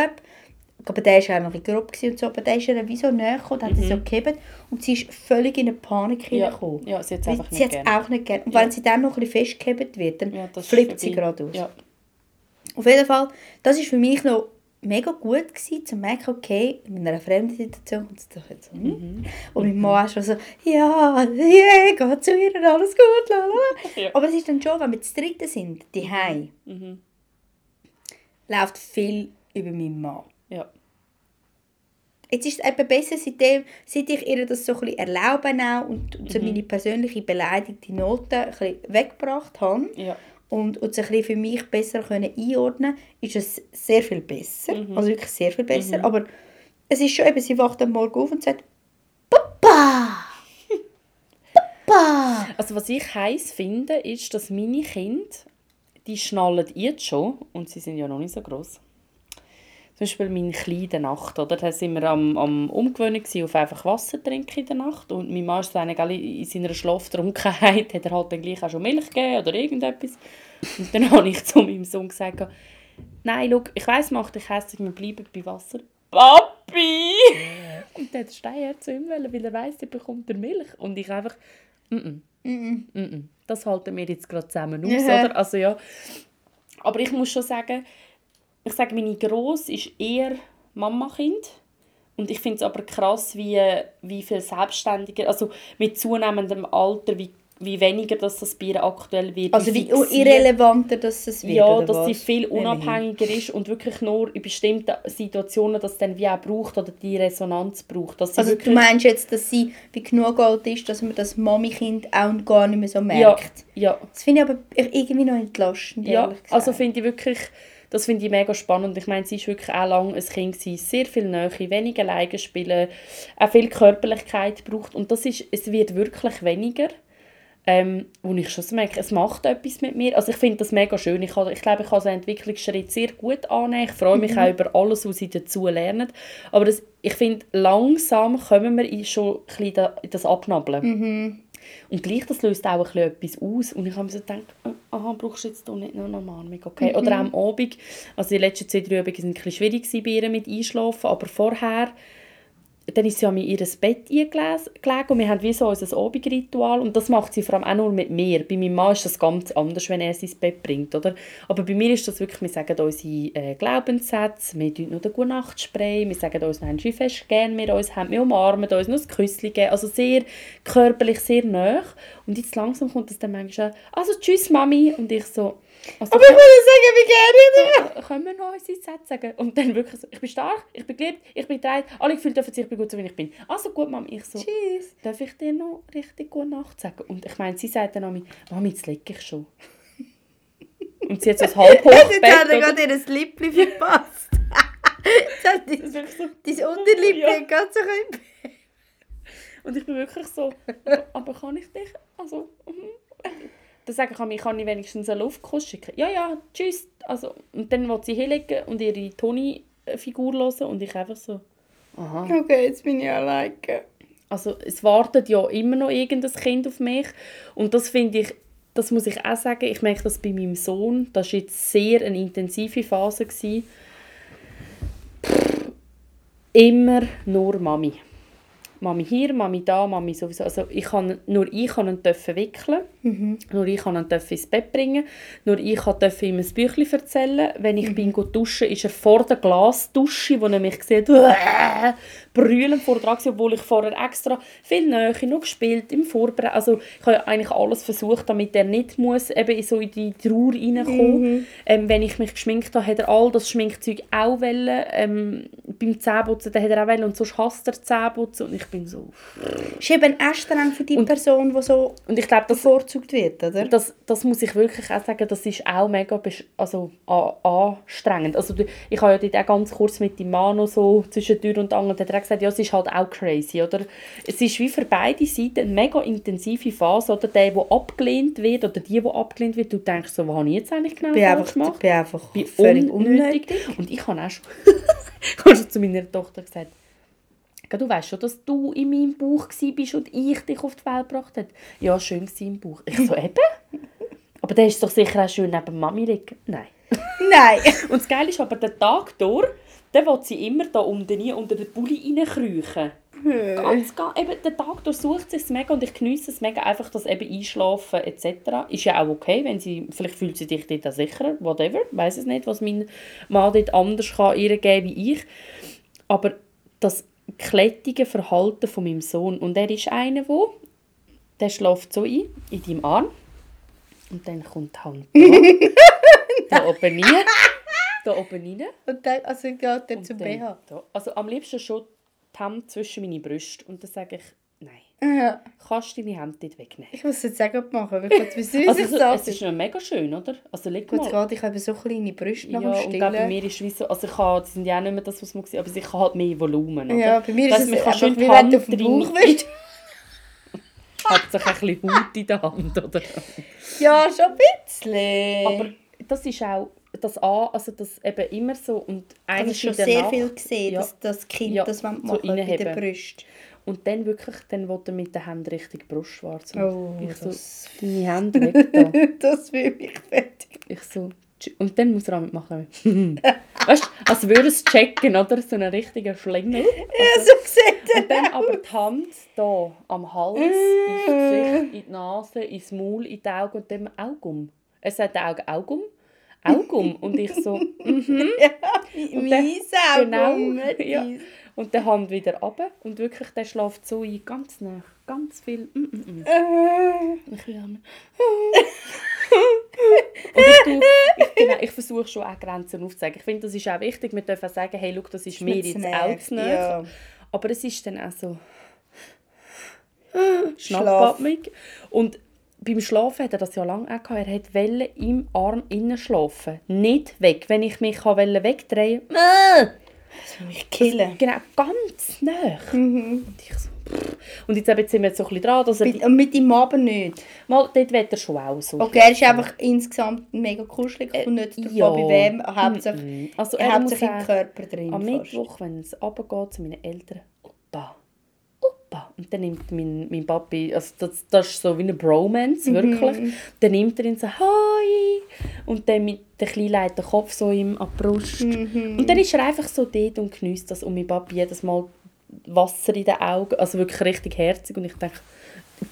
aber der war auch noch ein grob und so, aber der ist ihr wie so näher gekommen, hat sie so gehebt und sie ist völlig in eine Panik Mhm. Ja, hineingekommen. ja, sie hat es einfach sie nicht hat es gern. auch nicht gern. Und Ja. wenn sie dann noch ein bisschen festgehebt wird, dann Ja, flippt sie gerade aus. Auf jeden Fall, das war für mich noch mega gut, gewesen, zu merken, okay, in einer fremden Situation kommt es doch jetzt um. Mhm. Und mein Mann ist schon so, ja, yeah, geht zu ihr, alles gut, lalala. Ja. Aber es ist dann schon, wenn wir zu dritten sind, die Mhm. läuft viel über meinen Mann. Ja. Jetzt ist es eben besser, seitdem, seit ich ihr das so ein bisschen erlauben auch und, und so Mhm. meine persönliche beleidigte Note ein bisschen weggebracht habe Ja. Und, sie ein bisschen für mich besser können einordnen ist es sehr viel besser. Mhm. Also wirklich sehr viel besser. Aber es ist schon eben, sie wacht am Morgen auf und sagt, Papa! Papa! Also was ich heiß finde, ist, dass meine Kinder, die schnallen jetzt schon, und sie sind ja noch nicht so groß. Zum Beispiel mein Kleiner in der Nacht, oder? Da sind wir am, am Umgewöhnen auf einfach Wasser trinken in der Nacht. Und mein Mann ist dann in seiner Schlaftrunkenheit, hat er halt dann gleich auch schon Milch gegeben oder irgendetwas. Und dann habe ich zu meinem Sohn gesagt, nein, schau, ich weiss, macht dich hässlich, wir bleiben bei Wasser. Papi! Und dann hat Steinherz zu ihm wollen, weil er weiss, er bekommt er Milch. Und ich einfach, mm -mm. Mm-mm. Das halten wir jetzt gerade zusammen aus, oder? Also ja. Aber ich muss schon sagen, ich sage, meine Gross ist eher Mama-Kind. Und ich finde es aber krass, wie, wie viel selbstständiger, also mit zunehmendem Alter, wie, wie weniger dass das bei ihr aktuell wird. Also wie irrelevanter dass es wird, ja, dass sie was? viel Immerhin. unabhängiger ist und wirklich nur in bestimmten Situationen das dann wie auch braucht oder die Resonanz braucht. Dass sie Also du meinst jetzt, dass sie wie genug alt ist, dass man das Mami-Kind auch gar nicht mehr so ja, merkt? ja, Das finde ich aber irgendwie noch entlastend, Ja, also finde ich wirklich, das finde ich mega spannend. Ich meine, sie ist wirklich auch lange ein Kind gewesen, sehr viel Nähe, wenig alleine spielen, auch viel Körperlichkeit braucht und das ist, es wird wirklich weniger. Ähm, wo ich schon merke, es macht etwas mit mir. Also ich finde das mega schön. Ich, ich glaube, ich kann so einen Entwicklungsschritt sehr gut annehmen. Ich freue mich auch über alles, was sie dazu lernen. Aber das, ich finde, langsam kommen wir in schon ein das Abnabeln. Und gleich, das löst auch ein bisschen etwas aus. Und ich habe mir so gedacht, oh, aha, brauchst du jetzt nicht noch eine Umarmung, okay? Oder auch am Abend, also die letzten zwei, drei Abende waren ein bisschen schwierig bei ihr mit Einschlafen, aber vorher, dann ist sie an ihr Bett eingelegt und wir haben wie so unser Abendritual und das macht sie vor allem auch nur mit mir. Bei meinem Mann ist das ganz anders, wenn er sie ins Bett bringt, oder? Aber bei mir ist das wirklich, wir sagen unsere äh, Glaubenssätze, wir tun noch den Gute-Nacht-Spray, wir sagen uns, Mensch, wie fest gerne wir uns haben, wir umarmen uns, noch ein Küsschen geben, also sehr körperlich, sehr nah. Und jetzt langsam kommt das dann manchmal, also tschüss Mami, und ich so, also, Aber ich würde sagen, wie gerne können wir noch unsere Sätze sagen? Und dann wirklich so, ich bin stark, ich bin geliebt, ich bin drei, alle gefühlt dürfen sich, ich bin gut so, wie ich bin. Also gut, Mami, ich so, Tschüss. darf ich dir noch richtig gute Nacht sagen? Und ich meine, sie sagt dann an mich, Mami, jetzt lege ich schon. Und sie hat so ein halb Jetzt hat er Hochbett. gerade ihr Lippli verpasst. Das ist wirklich so, Dein Ja. geht ganz so Und ich bin wirklich so, aber kann ich dich? Also, mhm. Dann sage ich, kann ich, kann ich wenigstens einen Luftkuss schicken? Ja, ja, tschüss. Also, und dann will sie hinlegen und ihre Toni-Figur hören und ich einfach so, aha. Okay, jetzt bin ich alleine. Also es wartet ja immer noch irgendein Kind auf mich und das finde ich, das muss ich auch sagen, ich merke das bei meinem Sohn, das war jetzt sehr eine intensive Phase. Gewesen. Pff, Immer nur Mami. Mami hier, Mami da, Mami sowieso. Also ich kann, nur ich kann ihn dürfen wickeln, nur ich kann ihn ins Bett bringen, nur ich kann dürfen ihm ein Büchlein erzählen. Wenn ich bin go duschen, ist er vor der Glasdusche, wo er mich sieht, brüllend vor dran, obwohl ich vorher extra viel Nähe noch gespielt, im Vorbereiten. Also ich habe ja eigentlich alles versucht, damit er nicht muss eben so in die Trauer reinkommen. Ähm, wenn ich mich geschminkt habe, hat er all das Schminkzeug auch wollen. Ähm, beim Zähneputzen hat er auch wollen und sonst hasst er Zähneputzen und ich bin so... Ist eben streng für die Person, die so Und ich glaube, das bevorzugt wird, oder? das, das muss ich wirklich auch sagen, das ist auch mega also, anstrengend. Also, ich habe ja dort auch ganz kurz mit dem Mann noch so zwischen Tür und Angel, der hat gesagt, ja, es ist halt auch crazy, oder? Es ist wie für beide Seiten eine mega intensive Phase, oder? Der, der abgelehnt wird, oder die, die abgelehnt wird, du denkst so, was habe ich jetzt eigentlich genau Ich bin falsch einfach, gemacht? bin einfach bin völlig unnötig. unnötig. Und ich habe auch schon, ich habe schon zu meiner Tochter gesagt, «Gell, du weißt schon, dass du in meinem Bauch bist und ich dich auf die Welt gebracht habe. Ja, schön war im Bauch. Ich so, eben? Aber der ist doch sicher auch schön neben Mami liegen. Nein. Nein. Und das Geile ist aber, der Tag durch, dann will sie immer da unten rein, unter den Pulli reinkriechen. Ganz, ganz, eben, den Tag durch sucht sie es mega und ich geniesse es mega, einfach das eben Einschlafen etc. Ist ja auch okay, wenn sie, vielleicht fühlt sie sich dort auch sicherer, whatever, weiß es nicht, was mein Mann dort anders kann ihr geben wie ich. Aber das klettige Verhalten von meinem Sohn, und er ist einer, der, der schläft so ein, in deinem Arm, und dann kommt die Hand da, da oben rein, da oben rein, Und dann, also geht er zum dann BH. da. Also am liebsten schon die Hand zwischen meine Brüste. Und dann sage ich, Ja. kannst du deine Hände nicht wegnehmen. Ich muss es jetzt auch gerade machen, weil ich wissen, wie Also es so es ist noch mega schön, oder? Also leg Gut, mal. gerade ich habe so kleine Brüste nach Ja, dem und auch bei Stillen. mir ist es so, also ich habe, die sind ja auch nicht mehr das, was man sieht, aber ich habe halt mehr Volumen, oder? Ja, bei mir Das ist es einfach wie wenn du auf dem Bauch. Hat sich ein bisschen Haut in der Hand, oder? Ja, schon ein bisschen. Aber das ist auch das an, also das eben immer so und ich eigentlich habe schon der sehr Nacht- viel gesehen, Ja. dass das Kind Ja, das machen so bei den reinheben. Und dann wirklich, dann will er mit den Händen richtig Brustschwarz. Und Oh, ich so, deine Hände weg da. das will mich fertig. Ich so, und dann muss er damit machen. weißt du, als würde es checken, oder? So einen richtigen Schlingel. Ja, so gesehen. Und dann aber die Hand hier am Hals, ins Gesicht, in die Nase, ins Maul, in die Augen und dann Augum. Er sagt Augen, Augum, Augum. Und ich so, mhm. Und dann- Mies auch. genau, ja. Und dann Hand wieder runter. Und wirklich, der schläft so ein, ganz nah, ganz viel. Mm, mm, mm. Äh, Ich will auch nicht. Und ich, tue, ich, genau, ich versuche schon auch Grenzen aufzuzeigen. Ich finde, das ist auch wichtig. Wir dürfen sagen, hey, schau, das ist mir jetzt auch zu nahe. Ja. Aber es ist dann auch so. Schnappatmung. Und beim Schlafen hat er das ja lange auch gehabt. Er hat wollte im Arm innen schlafen. Nicht weg. Wenn ich mich wegdrehen wollte, Das will mich killen. genau, ganz nah. Mhm. Und ich so, pff. Und jetzt, sind wir jetzt so ein bisschen dran, dass er... Mit, und mit ihm aber nicht. Mal, dort will er schon auch so. Okay, er ist einfach insgesamt mega kuschelig und nicht davon ja. bei wem. Hauptsächlich. Also er hauptsächlich im Körper drin. Am fast. Mittwoch, wenn es runtergeht zu meinen Eltern, Opa. Und dann nimmt mein, mein Papi, also das, das ist so wie eine Bromance, wirklich. Dann nimmt er ihn so, «Hi!» Und dann mit der Kleine legt den Kopf so ihm an die Brust. Und dann ist er einfach so dort und genießt das. Und mein Papi jedes Mal Wasser in den Augen, also wirklich richtig herzig. Und ich denke,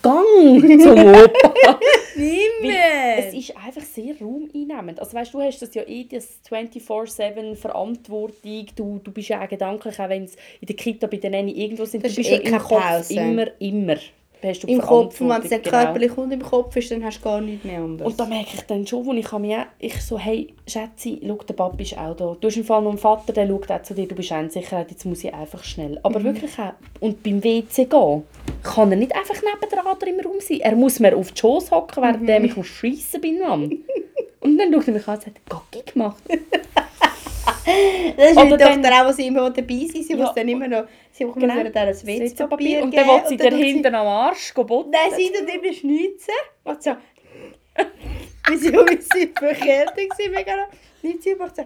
«Gang zum Opa!» Es ist einfach sehr raumeinnehmend. Also weißt, du hast das ja eh, das 24-7 Verantwortung, du, du bist ja auch gedanklich, auch wenn es in der Kita bei der Nanny irgendwo sind, Das du ist bist eh ja im keine Kopf Pause. immer, immer hast du Im Kopf, und wenn es dann genau. körperlich und im Kopf ist, dann hast du gar nichts mehr anderes. Und da merke ich dann schon, wo ich mich ich so, hey, Schätzi, schau, der Papa ist auch da. Du hast im Fall noch einen Vater, der schaut auch zu dir, du bist Sicherheit, jetzt muss ich einfach schnell. Mhm. Aber wirklich auch, und beim WC gehen, kann er nicht einfach nebendran oder im Raum sein. Er muss mir auf die Schoß hocken, während Mhm. der mich schiessen bin. Und dann schaut er mich an und sagt, Gocki gemacht. Das ist Oder dann- Tochter auch, was sie immer dabei sind. Sie Ja. muss dann immer noch... Sie muss Genau. dann ein WC-Papier Und dann will sie dir hinten am Arsch botten. Nein, sie tut immer schnitzen. Und so... Wie sie, wie sie verkehrt war, mega noch. Sie einfach so...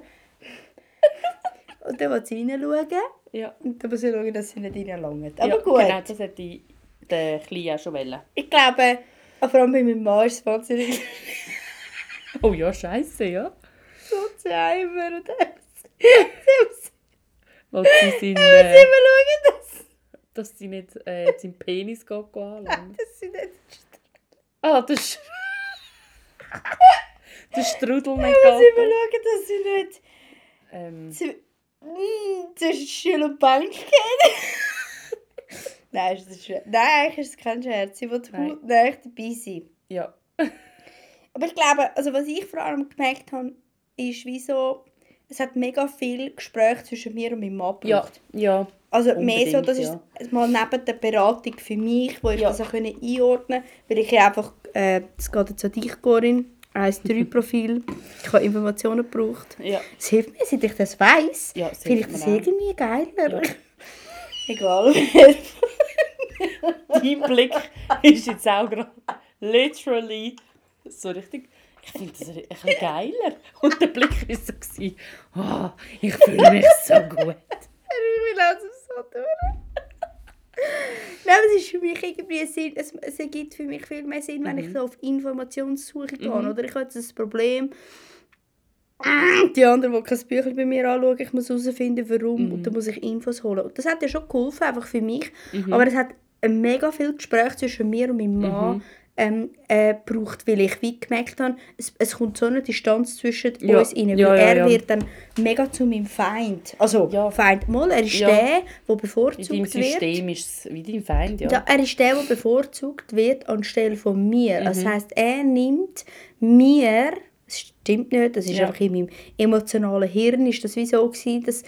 Und dann will sie reinschauen. Ja. Und dann muss sie schauen, dass sie nicht reinlangt. Aber ja, gut. Genau, das hat die, der Kleine auch schon wollen. Ich glaube, vor allem bei meinem Mann ist es wahnsinnig Oh ja, scheiße, ja. so zu heimen. Und dann sie Weil sie sind, äh, schauen, dass, dass sie nicht äh, seinen Penis geht anschauen. dass sie nicht... Ah, das ist... der Strudel nicht Ich muss immer schauen, dass sie nicht Ähm, zwischen Stuhl und Bank geht. Nein, ist das. Nein, eigentlich ist es kein Scherz. Sie will Nein. hautnah dabei sein. ja. Aber ich glaube, also was ich vor allem gemerkt habe, ist, wieso es hat mega viel Gespräch zwischen mir und meinem Mann Ja, gebraucht. ja. Also mehr so, das ja. ist mal neben der Beratung für mich, wo ich Ja. das auch können einordnen konnte, weil ich ja einfach, äh, das geht jetzt an dich, Corinne, 1-3-Profil, ich habe Informationen gebraucht. Ja. Es hilft mir, seit ich das weiss, Ja, es finde ich hilft das mir auch. irgendwie geiler. Ja. Egal. Dein Blick ist jetzt auch gerade literally so richtig. Ich finde das ein bisschen geiler. Und der Blick war so, oh, ich fühle mich so gut. ich will also so durch. Nein, es ist für mich irgendwie Sinn, es, es ergibt für mich viel mehr Sinn, wenn ich Mhm. so auf Informationssuche gehe. Oder ich habe jetzt ein Problem, die anderen, die kein Büchlein bei mir anschauen, ich muss herausfinden, warum, und Mhm. dann muss ich Infos holen. Und das hat ja schon geholfen, einfach für mich. Aber es hat ein mega viel Gespräch zwischen mir und meinem Mann Mhm. Ähm, äh, gebraucht, weil ich wie gemerkt habe, es, es kommt so eine Distanz zwischen Ja. uns rein, weil Ja, ja, er wird dann mega zu meinem Feind. Also. Feind, mal, er ist der, der In bevorzugt deinem wird. System ist es wie dein Feind, ja. Er ist der, der bevorzugt wird anstelle von mir. Mhm. Das heißt, er nimmt mir, das stimmt nicht, das ist einfach in meinem emotionalen Hirn, ist das wie so gewesen, dass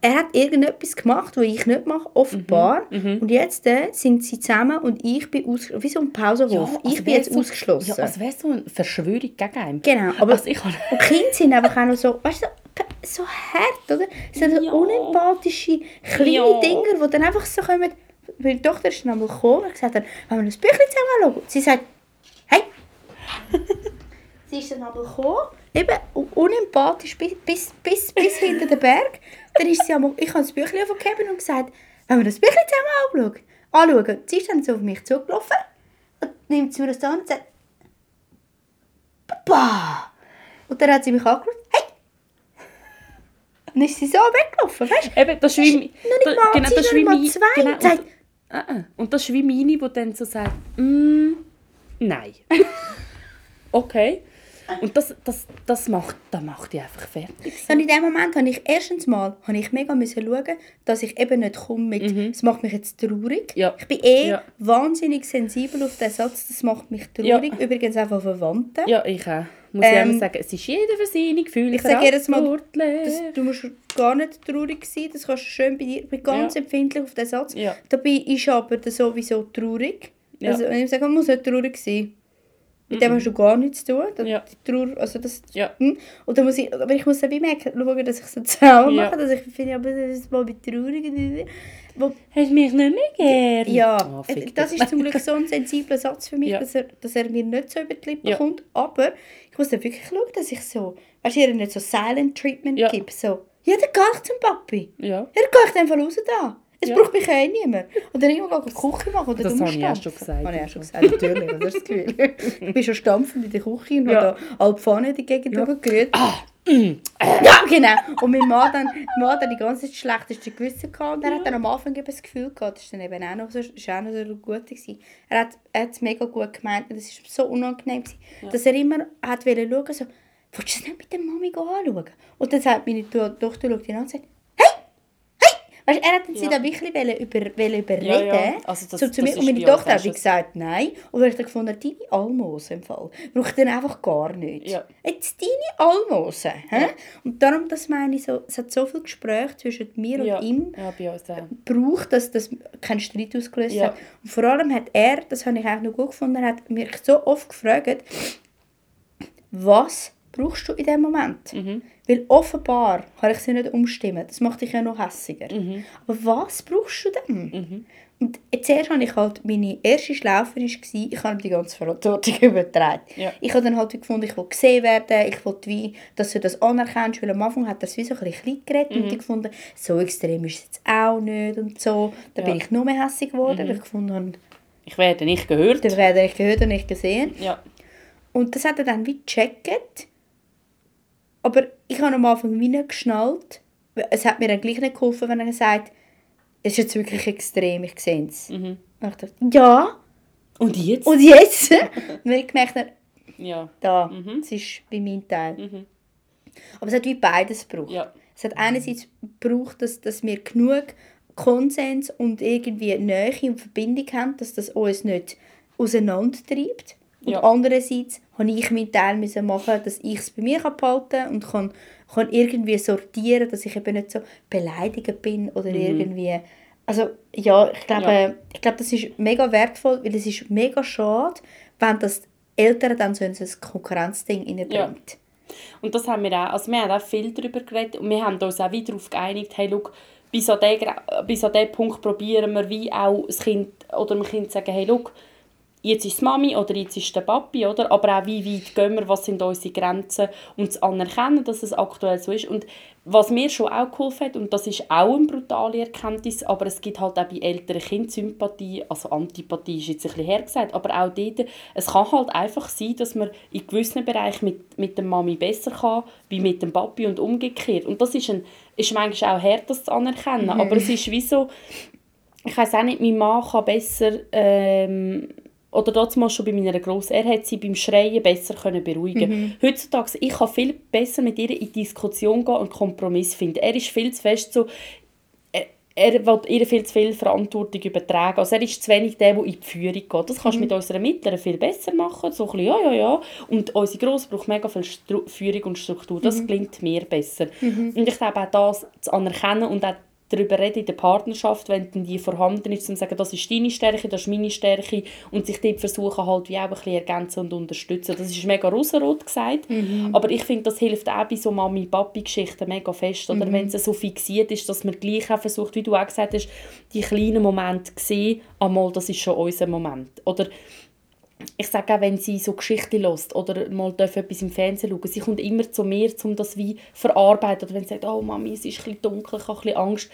er hat irgendetwas gemacht, was ich nicht mache, offenbar. Mhm. Und jetzt äh, sind sie zusammen und ich bin ausgeschlossen. Wie so ein Pausenhof. ich als bin jetzt so, ausgeschlossen. Ja, als wäre es so eine Verschwörung gegen einen. Genau, aber Also ich habe... und Kinder sind einfach auch noch so, weißt du, so, so hart, oder? Es sind so Ja. unempathische, kleine Ja. Dinger, die dann einfach so kommen. Meine Tochter ist dann einmal gekommen und gesagt, hat, wenn wir das Büchlein zusammen anschauen. Sie sagt, hey. Sie ist dann einmal gekommen, eben unempathisch bis, bis, bis, bis hinter den Berg. Dann ist sie einmal, ich habe das Büchlein aufgegeben und gesagt, wenn wir das Büchlein zusammen anschauen. anschauen. Sie ist dann so auf mich zugelaufen und nimmt sie mir das an und sagt, Papa! Und dann hat sie mich angeschaut, hey! Und ist sie so weggelaufen, weißt du? Eben, das ist wie... Noch nicht da- mal, genau, das ist wie mal zwei. genau, Sagt, und, Ah, ah. und das ist wie meine, die dann so sagt, mm, nein. okay. Und das, das, das, macht, das macht die einfach fertig. Und in dem Moment habe ich erstens mal habe ich mega müssen schauen, dass ich eben nicht komme mit, es macht mich jetzt traurig. Mhm. Ja. Ich bin eh Ja. wahnsinnig sensibel auf den Satz, das macht mich traurig. Übrigens auch von Verwandten. Ja, ich auch. Muss ich Ähm, immer sagen, es ist jeder für seine Gefühle Ich sage jedes Mal. Das, du musst gar nicht traurig sein, das kannst du schön bei dir. Ich bin ganz Ja. empfindlich auf den Satz. Ja. Dabei ist aber sowieso traurig. Ja. Also, wenn ich sage, man muss nicht traurig sein. Mit dem hast du gar nichts zu tun. Das, Ja. die Trauer, also das, Ja. Hm? Und dann muss ich, aber ich muss dabei merken, schauen, dass ich so zusammen Ja. mache, dass ich finde, aber das ist mal mit traurig. Wo, Hast du mich nicht mehr gern? ja, Oh, das ist zum Glück so ein sensibler Satz für mich, Ja. dass, er, dass er mir nicht so über die Lippen kommt. Aber ich muss dann wirklich schauen, dass ich so, weißt du, ihr nicht so Silent Treatment Ja. gibt. So, ja, dann gehe ich zum Papi. Ja. Ja, dann gehe ich dann raus da. Es Ja. braucht mich ja eh niemand. Und dann irgendwann die Küche machen oder Das habe ich auch schon gesagt. Habe ich auch schon gesagt, natürlich. Das ist das Gefühl. Ich bin schon stampfend in der Küche und Ja. habe da alle Pfannen in die Gegend Ja. gerührt. Ah, mm, Ja, genau. Und mein Mann dann, mein Mann hat dann die ganze Zeit das schlechteste Gewissen gehabt. Und er hat dann am Anfang eben das Gefühl gehabt, das ist dann eben auch noch so, ist auch noch so gut gewesen. Er hat, er hat es mega gut gemeint und es war so unangenehm, gewesen, dass er immer hat wollen schauen, so, willst du es nicht mit der Mami anschauen? Und dann sagt meine To- Tochter, schaut ihn an und sagt! Weißt, du, er hat sie Ja. dann wirklich wollen über, überreden Ja, ja. Also das- so zu mir. Und meine Tochter hat gesagt, nein. Und ich dann gefunden habe, deine Almosen im Fall, braucht dann einfach gar nichts. Ja. Jetzt deine Almosen. hä? Und darum, das meine ich so, es hat so viel Gespräch zwischen mir ja. und ihm Ja, dass das keinen Streit ausgelöst Ja. hat. Und vor allem hat er, das habe ich auch noch gut gefunden, er hat mich so oft gefragt, was brauchst du in dem Moment? Mhm. Weil offenbar kann ich sie nicht umstimmen. Das macht dich ja noch hässiger. Mhm. Aber was brauchst du denn? Und zuerst hatte ich halt, meine erste Schlaufe war, ich habe die ganze Verantwortung übertragen. Ja. Ich habe dann halt gefunden, ich will gesehen werden, ich will wie, dass du das anerkennst, weil am Anfang hat er es wie so ein bisschen klein geredet und ich gefunden, so extrem ist es jetzt auch nicht und so. Dann Ja. bin ich noch mehr hässig geworden, weil ich gefunden habe, Ich werde nicht gehört. dann werde ich gehört und nicht gesehen. Ja. Und das hat er dann wie gecheckt. Aber ich habe am Anfang wie nicht geschnallt. Es hat mir dann gleich nicht geholfen, wenn er sagt, es ist jetzt wirklich extrem, ich sehe es. Mhm. Und ich dachte, ja, Und jetzt? und jetzt? und ich gemerkt, ja. da, Mhm. das ist wie mein Teil. Mhm. Aber es hat wie beides gebraucht. Ja. Es hat einerseits gebraucht, dass, dass wir genug Konsens und irgendwie Nähe und Verbindung haben, dass das uns nicht auseinandertreibt. Und Ja. andererseits habe ich meinen Teil müssen machen, dass ich es bei mir kann behalten und kann, kann irgendwie sortieren, dass ich eben nicht so beleidigt bin oder irgendwie... Also ja, ich glaube, Ja. ich glaube, das ist mega wertvoll, weil es ist mega schade, wenn das Eltern dann so ein Konkurrenzding reinbringt. Und das haben wir auch, also wir haben auch viel darüber geredet und wir haben uns auch wieder darauf geeinigt, hey, schau, bis an diesen Punkt probieren wir wie auch das Kind oder dem Kind sagen, hey, schau, jetzt ist es Mami oder jetzt ist der Papi, oder? Aber auch wie weit gehen wir, was sind unsere Grenzen und zu anerkennen, dass es aktuell so ist. Und was mir schon auch geholfen hat, und das ist auch eine brutale Erkenntnis, aber es gibt halt auch bei älteren Kindern Sympathie, also Antipathie ist jetzt ein bisschen hergesagt, aber auch dort, es kann halt einfach sein, dass man in gewissen Bereichen mit, mit der Mami besser kann, wie mit dem Papi und umgekehrt. Und das ist, ein, ist manchmal auch hart, das zu anerkennen, aber es ist wie so, ich weiß auch nicht, mein Mann kann besser, ähm, oder damals schon bei meiner Grossen, er hat sie beim Schreien besser können beruhigen Heutzutage, ich kann viel besser mit ihr in Diskussion gehen und einen Kompromiss finden. Er ist viel zu fest so, er, er will ihr viel zu viel Verantwortung übertragen. Also er ist zu wenig der, der in die Führung geht. Das kannst du mit unseren Mittleren viel besser machen. So ein bisschen, ja, ja, ja. Und unsere Grosse braucht mega viel Stru Führung und Struktur. Das gelingt mir besser. Und ich glaube auch das zu anerkennen und auch darüber reden in der Partnerschaft, wenn dann die vorhanden ist, um zu sagen, das ist deine Stärke, das ist meine Stärke und sich dort versuchen halt wie auch ein bisschen ergänzen und unterstützen. Das ist mega rosenrot gesagt, aber ich finde, das hilft auch bei so Mami-Papi-Geschichten mega fest, oder wenn es so fixiert ist, dass man gleich auch versucht, wie du auch gesagt hast, die kleinen Momente zu sehen, einmal, das ist schon unser Moment. Oder ich sage auch, wenn sie so Geschichten hört oder mal etwas im Fernsehen schauen, sie kommt immer zu mir, um das wie verarbeiten. Oder wenn sie sagt, oh Mami, es ist ein bisschen dunkel, ich habe ein bisschen Angst,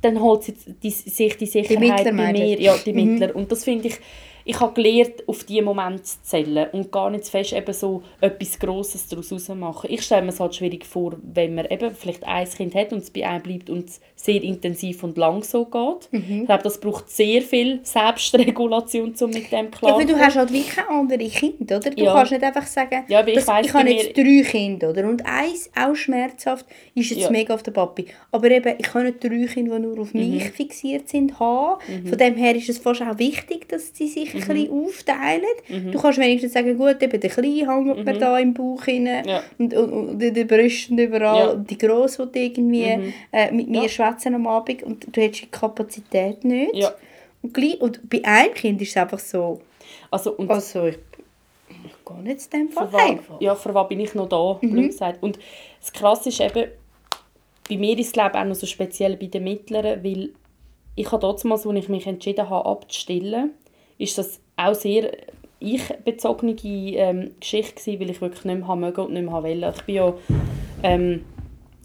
dann holt sie die, sich die Sicherheit Mittler bei mir. Ja, die Mittler. Und das finde ich, ich habe gelernt, auf diese Momente zu zählen und gar nicht zu fest eben so etwas Grosses daraus machen. Ich stelle mir es halt schwierig vor, wenn man eben vielleicht ein Kind hat und es bei einem bleibt und es sehr intensiv und lang so geht. Ich glaube, das braucht sehr viel Selbstregulation, um mit dem Ja, klar weil du hast halt wirklich andere Kinder, oder? Du Ja. kannst nicht einfach sagen, Ja, aber ich weiss, ich habe jetzt drei Kinder, oder? Und eins, auch schmerzhaft, ist jetzt Ja. mega auf den Papi. Aber eben, ich kann nicht drei Kinder, die nur auf Mhm. mich fixiert sind, haben. Von dem her ist es fast auch wichtig, dass sie sich Mhm. ein bisschen aufteilen. Du kannst wenigstens sagen, gut, eben der Kleine hängt mir da im Bauch rein Mhm. Ja. und, und, und in den Brüsten überall. Ja. Mhm. Und die Grosse will irgendwie äh, mit mir schwätzen am Abend und du hast die Kapazität nicht. Ja. Und, gleich, und bei einem Kind ist es einfach so, Also, und also ich, ich gehe nicht zu dem Fall für was, einfach. ja, für was bin ich noch da, blöd gesagt. Und das Krasse ist eben, bei mir ist es glaube auch noch so speziell bei den Mittleren, weil ich habe damals, als ich mich entschieden habe, abzustillen, ist das auch sehr ich-bezogene ähm, Geschichte gewesen, weil ich wirklich nicht mehr mögen und nicht mehr wollte. Ich bin ja ähm,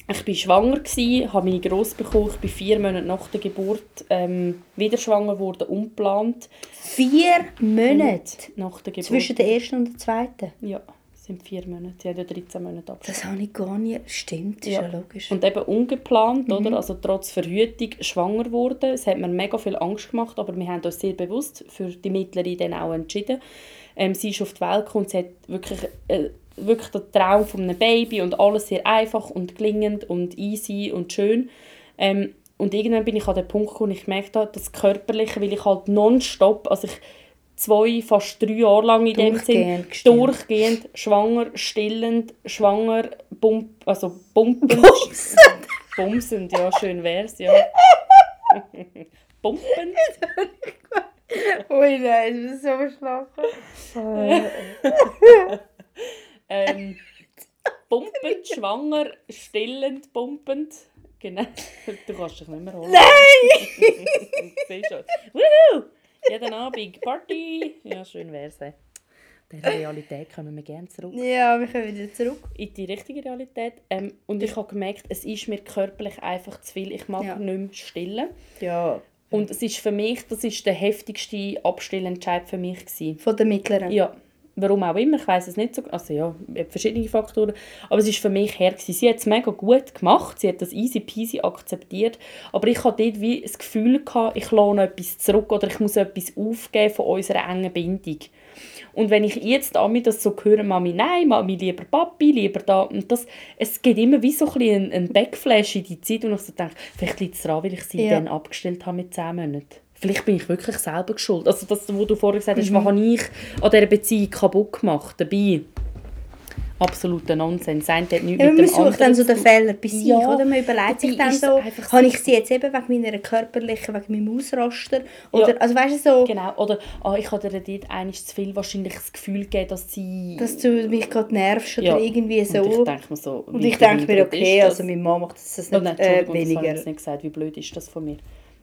ich bin schwanger gsi, habe meine Grosse bekommen. Ich bin vier Monate nach der Geburt ähm, wieder schwanger geworden, unplant. Vier Monate Nach der Geburt. zwischen der ersten und der zweiten. Ja, sind vier Monate. Sie hat ja 13 Monate Abstand. Das habe ich gar nicht. Stimmt, ist ja logisch. Und eben ungeplant, oder? Also trotz Verhütung schwanger geworden. Es hat mir mega viel Angst gemacht, aber wir haben uns sehr bewusst für die Mittlere dann auch entschieden. Ähm, sie ist auf die Welt gekommen und sie hat wirklich, äh, wirklich den Traum von einem Baby und alles sehr einfach und gelingend und easy und schön. Ähm, und irgendwann bin ich an den Punkt gekommen, ich merkte das Körperliche, weil ich halt nonstop, also ich zwei, fast drei Jahre lang in dem Sinn, Durchgehend schwanger, stillend, schwanger, bump, also pumpend. Bumsend, ja, schön wär's, ja. Pumpend. Ui, nein, ich bin so verschlafen. Ähm, pumpend, schwanger, stillend, pumpend. Genau. Du kannst dich nicht mehr holen. Nein! ich sehe schon. Woohoo! Jeden Abend Party. Ja, schön wär's. ey. Der Realität kommen wir gerne zurück. Ja, wir kommen wieder zurück. In die richtige Realität. Ähm, und ich habe gemerkt, es ist mir körperlich einfach zu viel. Ich mag Ja. nicht mehr stillen. Ja. Und es ist für mich, das ist der heftigste Abstillentscheid für mich gewesen. Von der Mittleren. Ja, warum auch immer, ich weiß es nicht so. Also ja, es hat verschiedene Faktoren. Aber es ist für mich her. gewesen. Sie hat es mega gut gemacht, sie hat das easy peasy akzeptiert. Aber ich hatte dort wie das Gefühl, gehabt, ich noch etwas zurück oder ich muss etwas aufgeben von unserer engen Bindung. Und wenn ich jetzt Ami das so höre, Mami, nein, Mami, lieber Papi, lieber da. Und das, es geht immer wie so ein, ein Backflash in die Zeit, und ich so denke, vielleicht liegt es daran, weil ich sie Ja. dann abgestellt habe mit 10 Monaten. Vielleicht bin ich wirklich selber geschuld. Also das, was du vorher gesagt Mhm. hast, was habe ich an dieser Beziehung kaputt gemacht? Dabei, absoluter Nonsens. Das eine hat nichts Ja, man mit dem sucht dann so den. Fehler bei sich, Ja. oder? Man überlegt sich dann so, habe ich sie jetzt eben wegen meiner körperlichen, wegen meinem Ausraster? Oder, Ja. also weißt du so, Genau. Oder ah, ich habe dir dort eigentlich zu viel wahrscheinlich das Gefühl gegeben, dass sie... dass du mich gerade nervst oder Ja. irgendwie so. Und ich denke mir so... Und ich denke mir, okay, das? also meine Mama macht das Oh nicht nein, äh, das weniger. jetzt nicht gesagt. Wie blöd ist das von mir?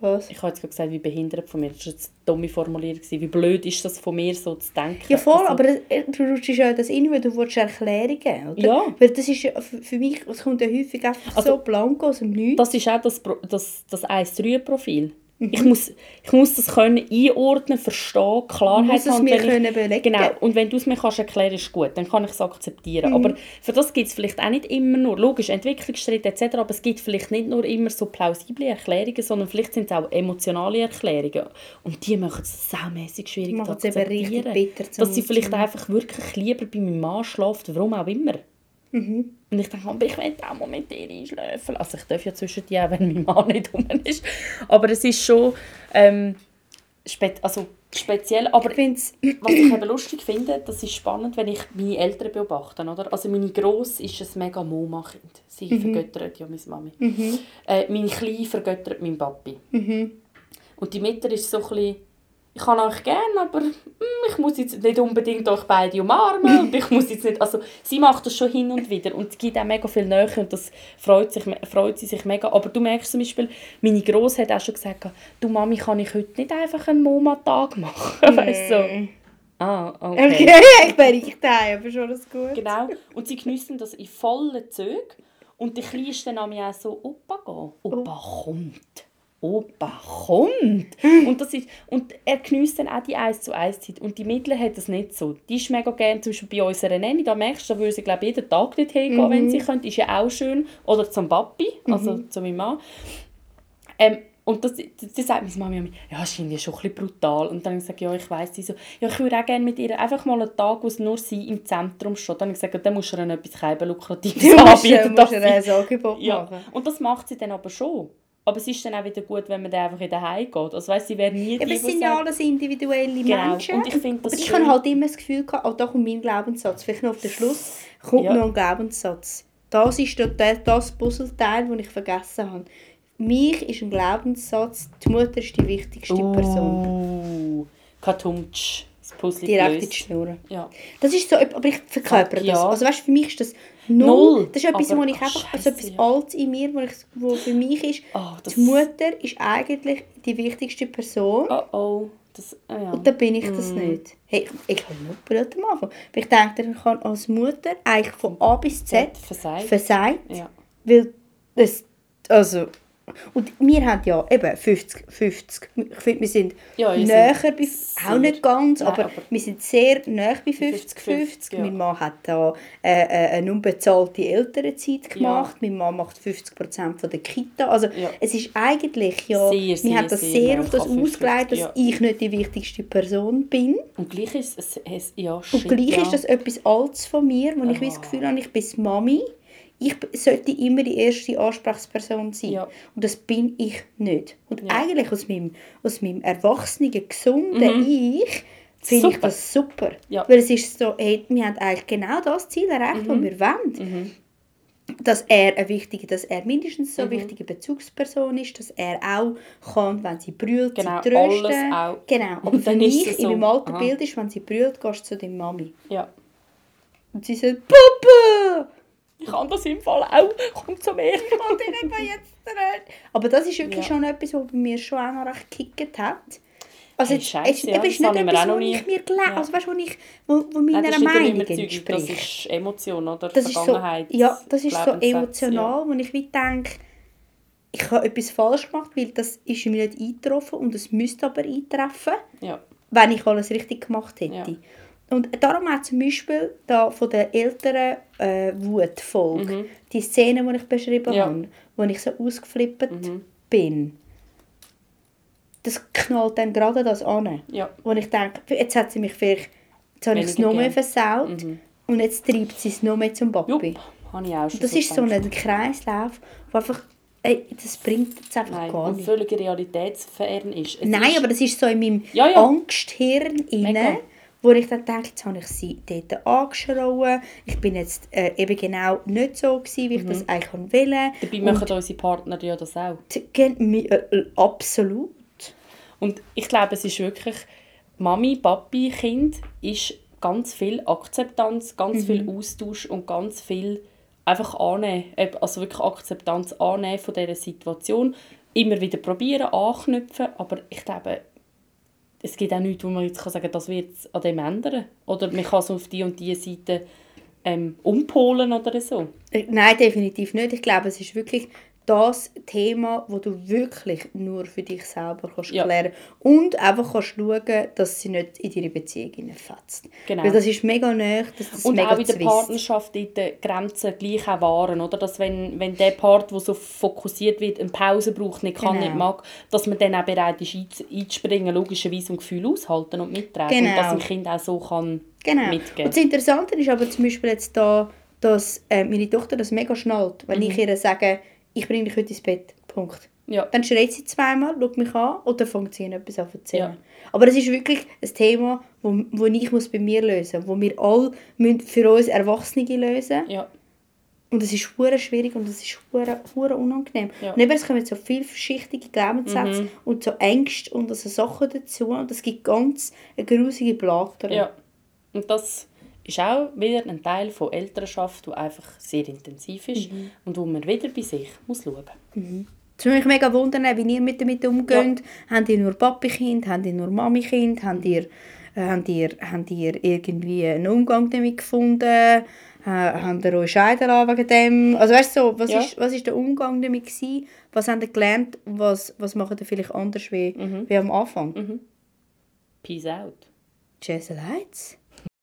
Was? Ich habe jetzt gerade gesagt, wie behindert von mir. Das war jetzt eine dumme Formulierung. Wie blöd ist das von mir, so zu denken? Ja voll, Also, aber es- du rutschst ja das in, weil du willst Erklärungen, oder? Ja. Weil das ist für mich, es kommt ja häufig einfach Also- so blank aus dem Nichts. Das ist auch das, das, das 1-3-Profil. Mhm. Ich, muss, ich muss das können einordnen, verstehen, Klarheit es haben. mir wenn ich- können belegen. Genau, und wenn du es mir kannst erklären ist gut, dann kann ich es akzeptieren. Mhm. Aber für das gibt es vielleicht auch nicht immer nur, logisch, Entwicklungsschritte etc., aber es gibt vielleicht nicht nur immer so plausible Erklärungen, sondern vielleicht sind es auch emotionale Erklärungen. Und die machen es saumässig schwierig zu es akzeptieren. bitter Dass sie vielleicht einfach wirklich lieber bei meinem Mann schläft, warum auch immer. Mhm. Und ich denke, aber ich will auch mal mit dir einschlafen. Also ich darf ja zwischen dir auch, wenn mein Mann nicht rum ist. Aber es ist schon ähm, spe also speziell. Aber Ich was ich eben lustig finde, das ist spannend, wenn ich meine Eltern beobachte. Oder? Also meine Grosse ist ein mega Moma-Kind. Sie vergöttert ja meine Mami. Äh, meine Kleine vergöttert meinen Papi. Und die Mutter ist so ein bisschen, ich habe euch gerne, aber hm, ich muss jetzt nicht unbedingt euch beide umarmen und ich muss jetzt nicht, also sie macht das schon hin und wieder und es gibt auch mega viel Nähe und das freut, sich, freut sie sich mega. Aber du merkst zum Beispiel, meine Grosse hat auch schon gesagt, du Mami, kann ich heute nicht einfach einen Moma-Tag machen? Weißt du? Ah, okay. Okay, ich bin nicht daheim, aber schon alles gut. Genau. Und sie geniessen das in vollen Zügen. Und der Kleine ist dann auch so, Opa gehen. Opa kommt. Opa kommt. Und, das ist, und er genießt dann auch die 1 zu 1 Zeit. Und die Mittlere hat das nicht so. Die ist mega gerne, zum Beispiel bei unserer Nanny, da merkst du, da würde sie glaube jeden Tag nicht hingehen, wenn sie könnte. Ist ja auch schön. Oder zum Papi, also zu meinem Mann. Ähm, und das, das, das sagt meine Mami, ja, das ist irgendwie schon ein bisschen brutal. Und dann habe ich gesagt, ja, ich weiss, sie so, ja, ich würde auch gerne mit ihr einfach mal einen Tag, wo es nur sie im Zentrum steht. Dann habe ich gesagt, dann musst du ihr etwas kein lukratives Du musst, anbieten. musst sie- ein Angebot ja. machen. Und das macht sie dann aber schon. Aber es ist dann auch wieder gut, wenn man dann einfach in den Heim geht. Also weißt, sie werden nie Ja, aber die, es sind ja alles individuelle Genau. Menschen. Und ich finde das aber ich habe halt immer das Gefühl gehabt, auch da kommt mein Glaubenssatz, vielleicht noch auf den Schluss, kommt Ja. noch ein Glaubenssatz. Das ist das Puzzleteil, das ich vergessen habe. Mich ist ein Glaubenssatz, die Mutter ist die wichtigste Person. Uh, Katumtsch. Puzzle Direkt in die gelöst. Schnur. Ja. Das ist so, aber ich verkörpere Fuck, das. ja. Also weißt für mich ist das null. Null. Das ist etwas, Aber- wo ich ach, einfach, also etwas ja. Altes in mir, wo, ich, wo für mich ist, Oh, die Mutter ist eigentlich die wichtigste Person. Oh oh. Das, ah, ja. Und dann bin ich das Mm. nicht. Hey, ich, ich habe nur blöd am Anfang. Weil ich denke, ich kann als Mutter eigentlich von A bis Z Versagt. versagt. Ja. Weil das, also, und wir haben ja eben 50, 50. Ich finde, wir sind Ja, näher seid bei, auch nicht ganz, Nein, aber, aber- wir sind sehr näher bei 50, 50, 50. ja. Mein Mann hat da äh, äh, eine unbezahlte Elternzeit gemacht. Mein Mann macht 50% von der Kita. Also Ja. es ist eigentlich ja, Sehr, wir sehr, haben das sehr sehr, auf das an 50, ausgelegt, dass ja. ich nicht die wichtigste Person bin. Und gleich ist es, es ja, Und gleich ja. ist das etwas Altes von mir, wo ich wie das Ah. Gefühl habe, ich bin Mami. Ich sollte immer die erste Ansprechperson sein. Ja. Und das bin ich nicht. Und Ja. eigentlich aus meinem, aus meinem erwachsenen, gesunden Ich finde ich das super. Ja. Mhm. Weil es ist so, hey, wir haben eigentlich genau das Ziel erreicht, das wir wollen. Dass er, eine wichtige, dass er mindestens so eine wichtige Bezugsperson ist, dass er auch kann, wenn sie brüllt, Genau, sie trösten. alles auch. Genau, aber Und für mich, es in so, meinem alten aha. Bild ist, wenn sie brüllt, gehst du zu deiner Mami. Ja. Und sie sagt, Papa! Kann das im Fall auch. Komm zu mir. Ich kann dir eben jetzt nicht. Aber das ist wirklich Ja. schon etwas, was bei mir schon auch noch recht gekickt hat. Also Hey, Scheisse, es, ja, ist das nicht etwas, auch noch wo nie- ich mir gelesen Ja. also weißt, wo, ich, wo, wo meiner das ist nicht Meinung Überzeugung, Das entspricht. ist Emotion, oder? Das ist so, ja, das ist so emotional, wo ich wie denke, ich habe etwas falsch gemacht, weil das ist mir nicht eingetroffen und es müsste aber eintreffen, Ja. ja. wenn ich alles richtig gemacht hätte. Ja. Und darum auch zum Beispiel da von der älteren äh, Wutfolge, Mhm. die Szene, die ich beschrieben Ja. habe, wo ich so ausgeflippt Mhm. bin, das knallt dann gerade das an. Ja. Wo ich denke, jetzt hat sie mich vielleicht, jetzt habe ich es noch mehr versaut Mhm. und jetzt treibt sie es noch mehr zum Papi. habe ich auch schon Das so ist so ein Kreislauf, wo einfach, ey, das bringt jetzt einfach Nein, gar nicht. völlig realitätsfern ist. Es Nein, ist, aber das ist so in meinem Ja, ja. Angsthirn inne. Wo ich dann denke, jetzt habe ich sie dort angeschrauen, ich bin jetzt äh, eben genau nicht so gewesen, wie ich das eigentlich wollte. Dabei machen unsere Partner ja das auch. Äh, äh, absolut. Und ich glaube, es ist wirklich, Mami, Papi, Kind ist ganz viel Akzeptanz, ganz Mhm. viel Austausch und ganz viel einfach annehmen. Eben, Also wirklich Akzeptanz annehmen von dieser Situation. Immer wieder probieren, anknüpfen. Aber ich glaube, es gibt auch nichts, wo man jetzt kann sagen kann, das wird es an dem ändern. Oder man kann es auf die und die Seite ähm, umpolen oder so. Äh, Nein, definitiv nicht. Ich glaube, es ist wirklich das Thema, wo du wirklich nur für dich selber kannst Ja. klären und einfach kannst schauen, dass sie nicht in deine Beziehung hineinfetzt. Genau. Weil das ist mega nah, dass das Und auch in der. Partnerschaft in den Grenzen gleich auch wahren, oder? Dass wenn, wenn der Part, der so fokussiert wird, eine Pause braucht, nicht kann, Genau. nicht mag, dass man dann auch bereit ist einz- einzuspringen, logischerweise und Gefühle aushalten und mittragen. Genau. Und dass ein Kind auch so kann Genau. mitgeben. Und das Interessante ist aber zum Beispiel jetzt da, dass äh, meine Tochter das mega schnallt. Wenn Mhm. ich ihr sage, ich bringe dich heute ins Bett, Punkt. Ja. Dann schreit sie zweimal, schaut mich an und dann fängt sie an, etwas an zu erzählen. Ja. Aber es ist wirklich ein Thema, wo, wo ich muss bei mir lösen muss, wo wir alle müssen für uns Erwachsene lösen ja. Und es ist hure schwierig und es ist hure, hure unangenehm. Ja. Und eben, es kommen so viele verschichtige Glaubenssätze Mhm. und so Ängste und so Sachen dazu und es gibt ganz eine grusige Plage darin. ja. Und das ist auch wieder ein Teil von Elternschaft, der einfach sehr intensiv ist Mhm. und wo man wieder bei sich muss schauen muss. Es würde mich mega wundern, wie ihr mit damit umgeht. Habt ihr nur Papi-Kind? Habt ihr nur Mami-Kind? Habt ihr, äh, habt, ihr, habt ihr irgendwie einen Umgang damit gefunden? Äh, habt ihr euch scheiden lassen wegen dem? Also weißt du, so, was, Ja. ist, was ist der Umgang damit gewesen? Was habt ihr gelernt? Was, was macht ihr vielleicht anders wie, Mhm. wie am Anfang? Peace out. Jesse Lights?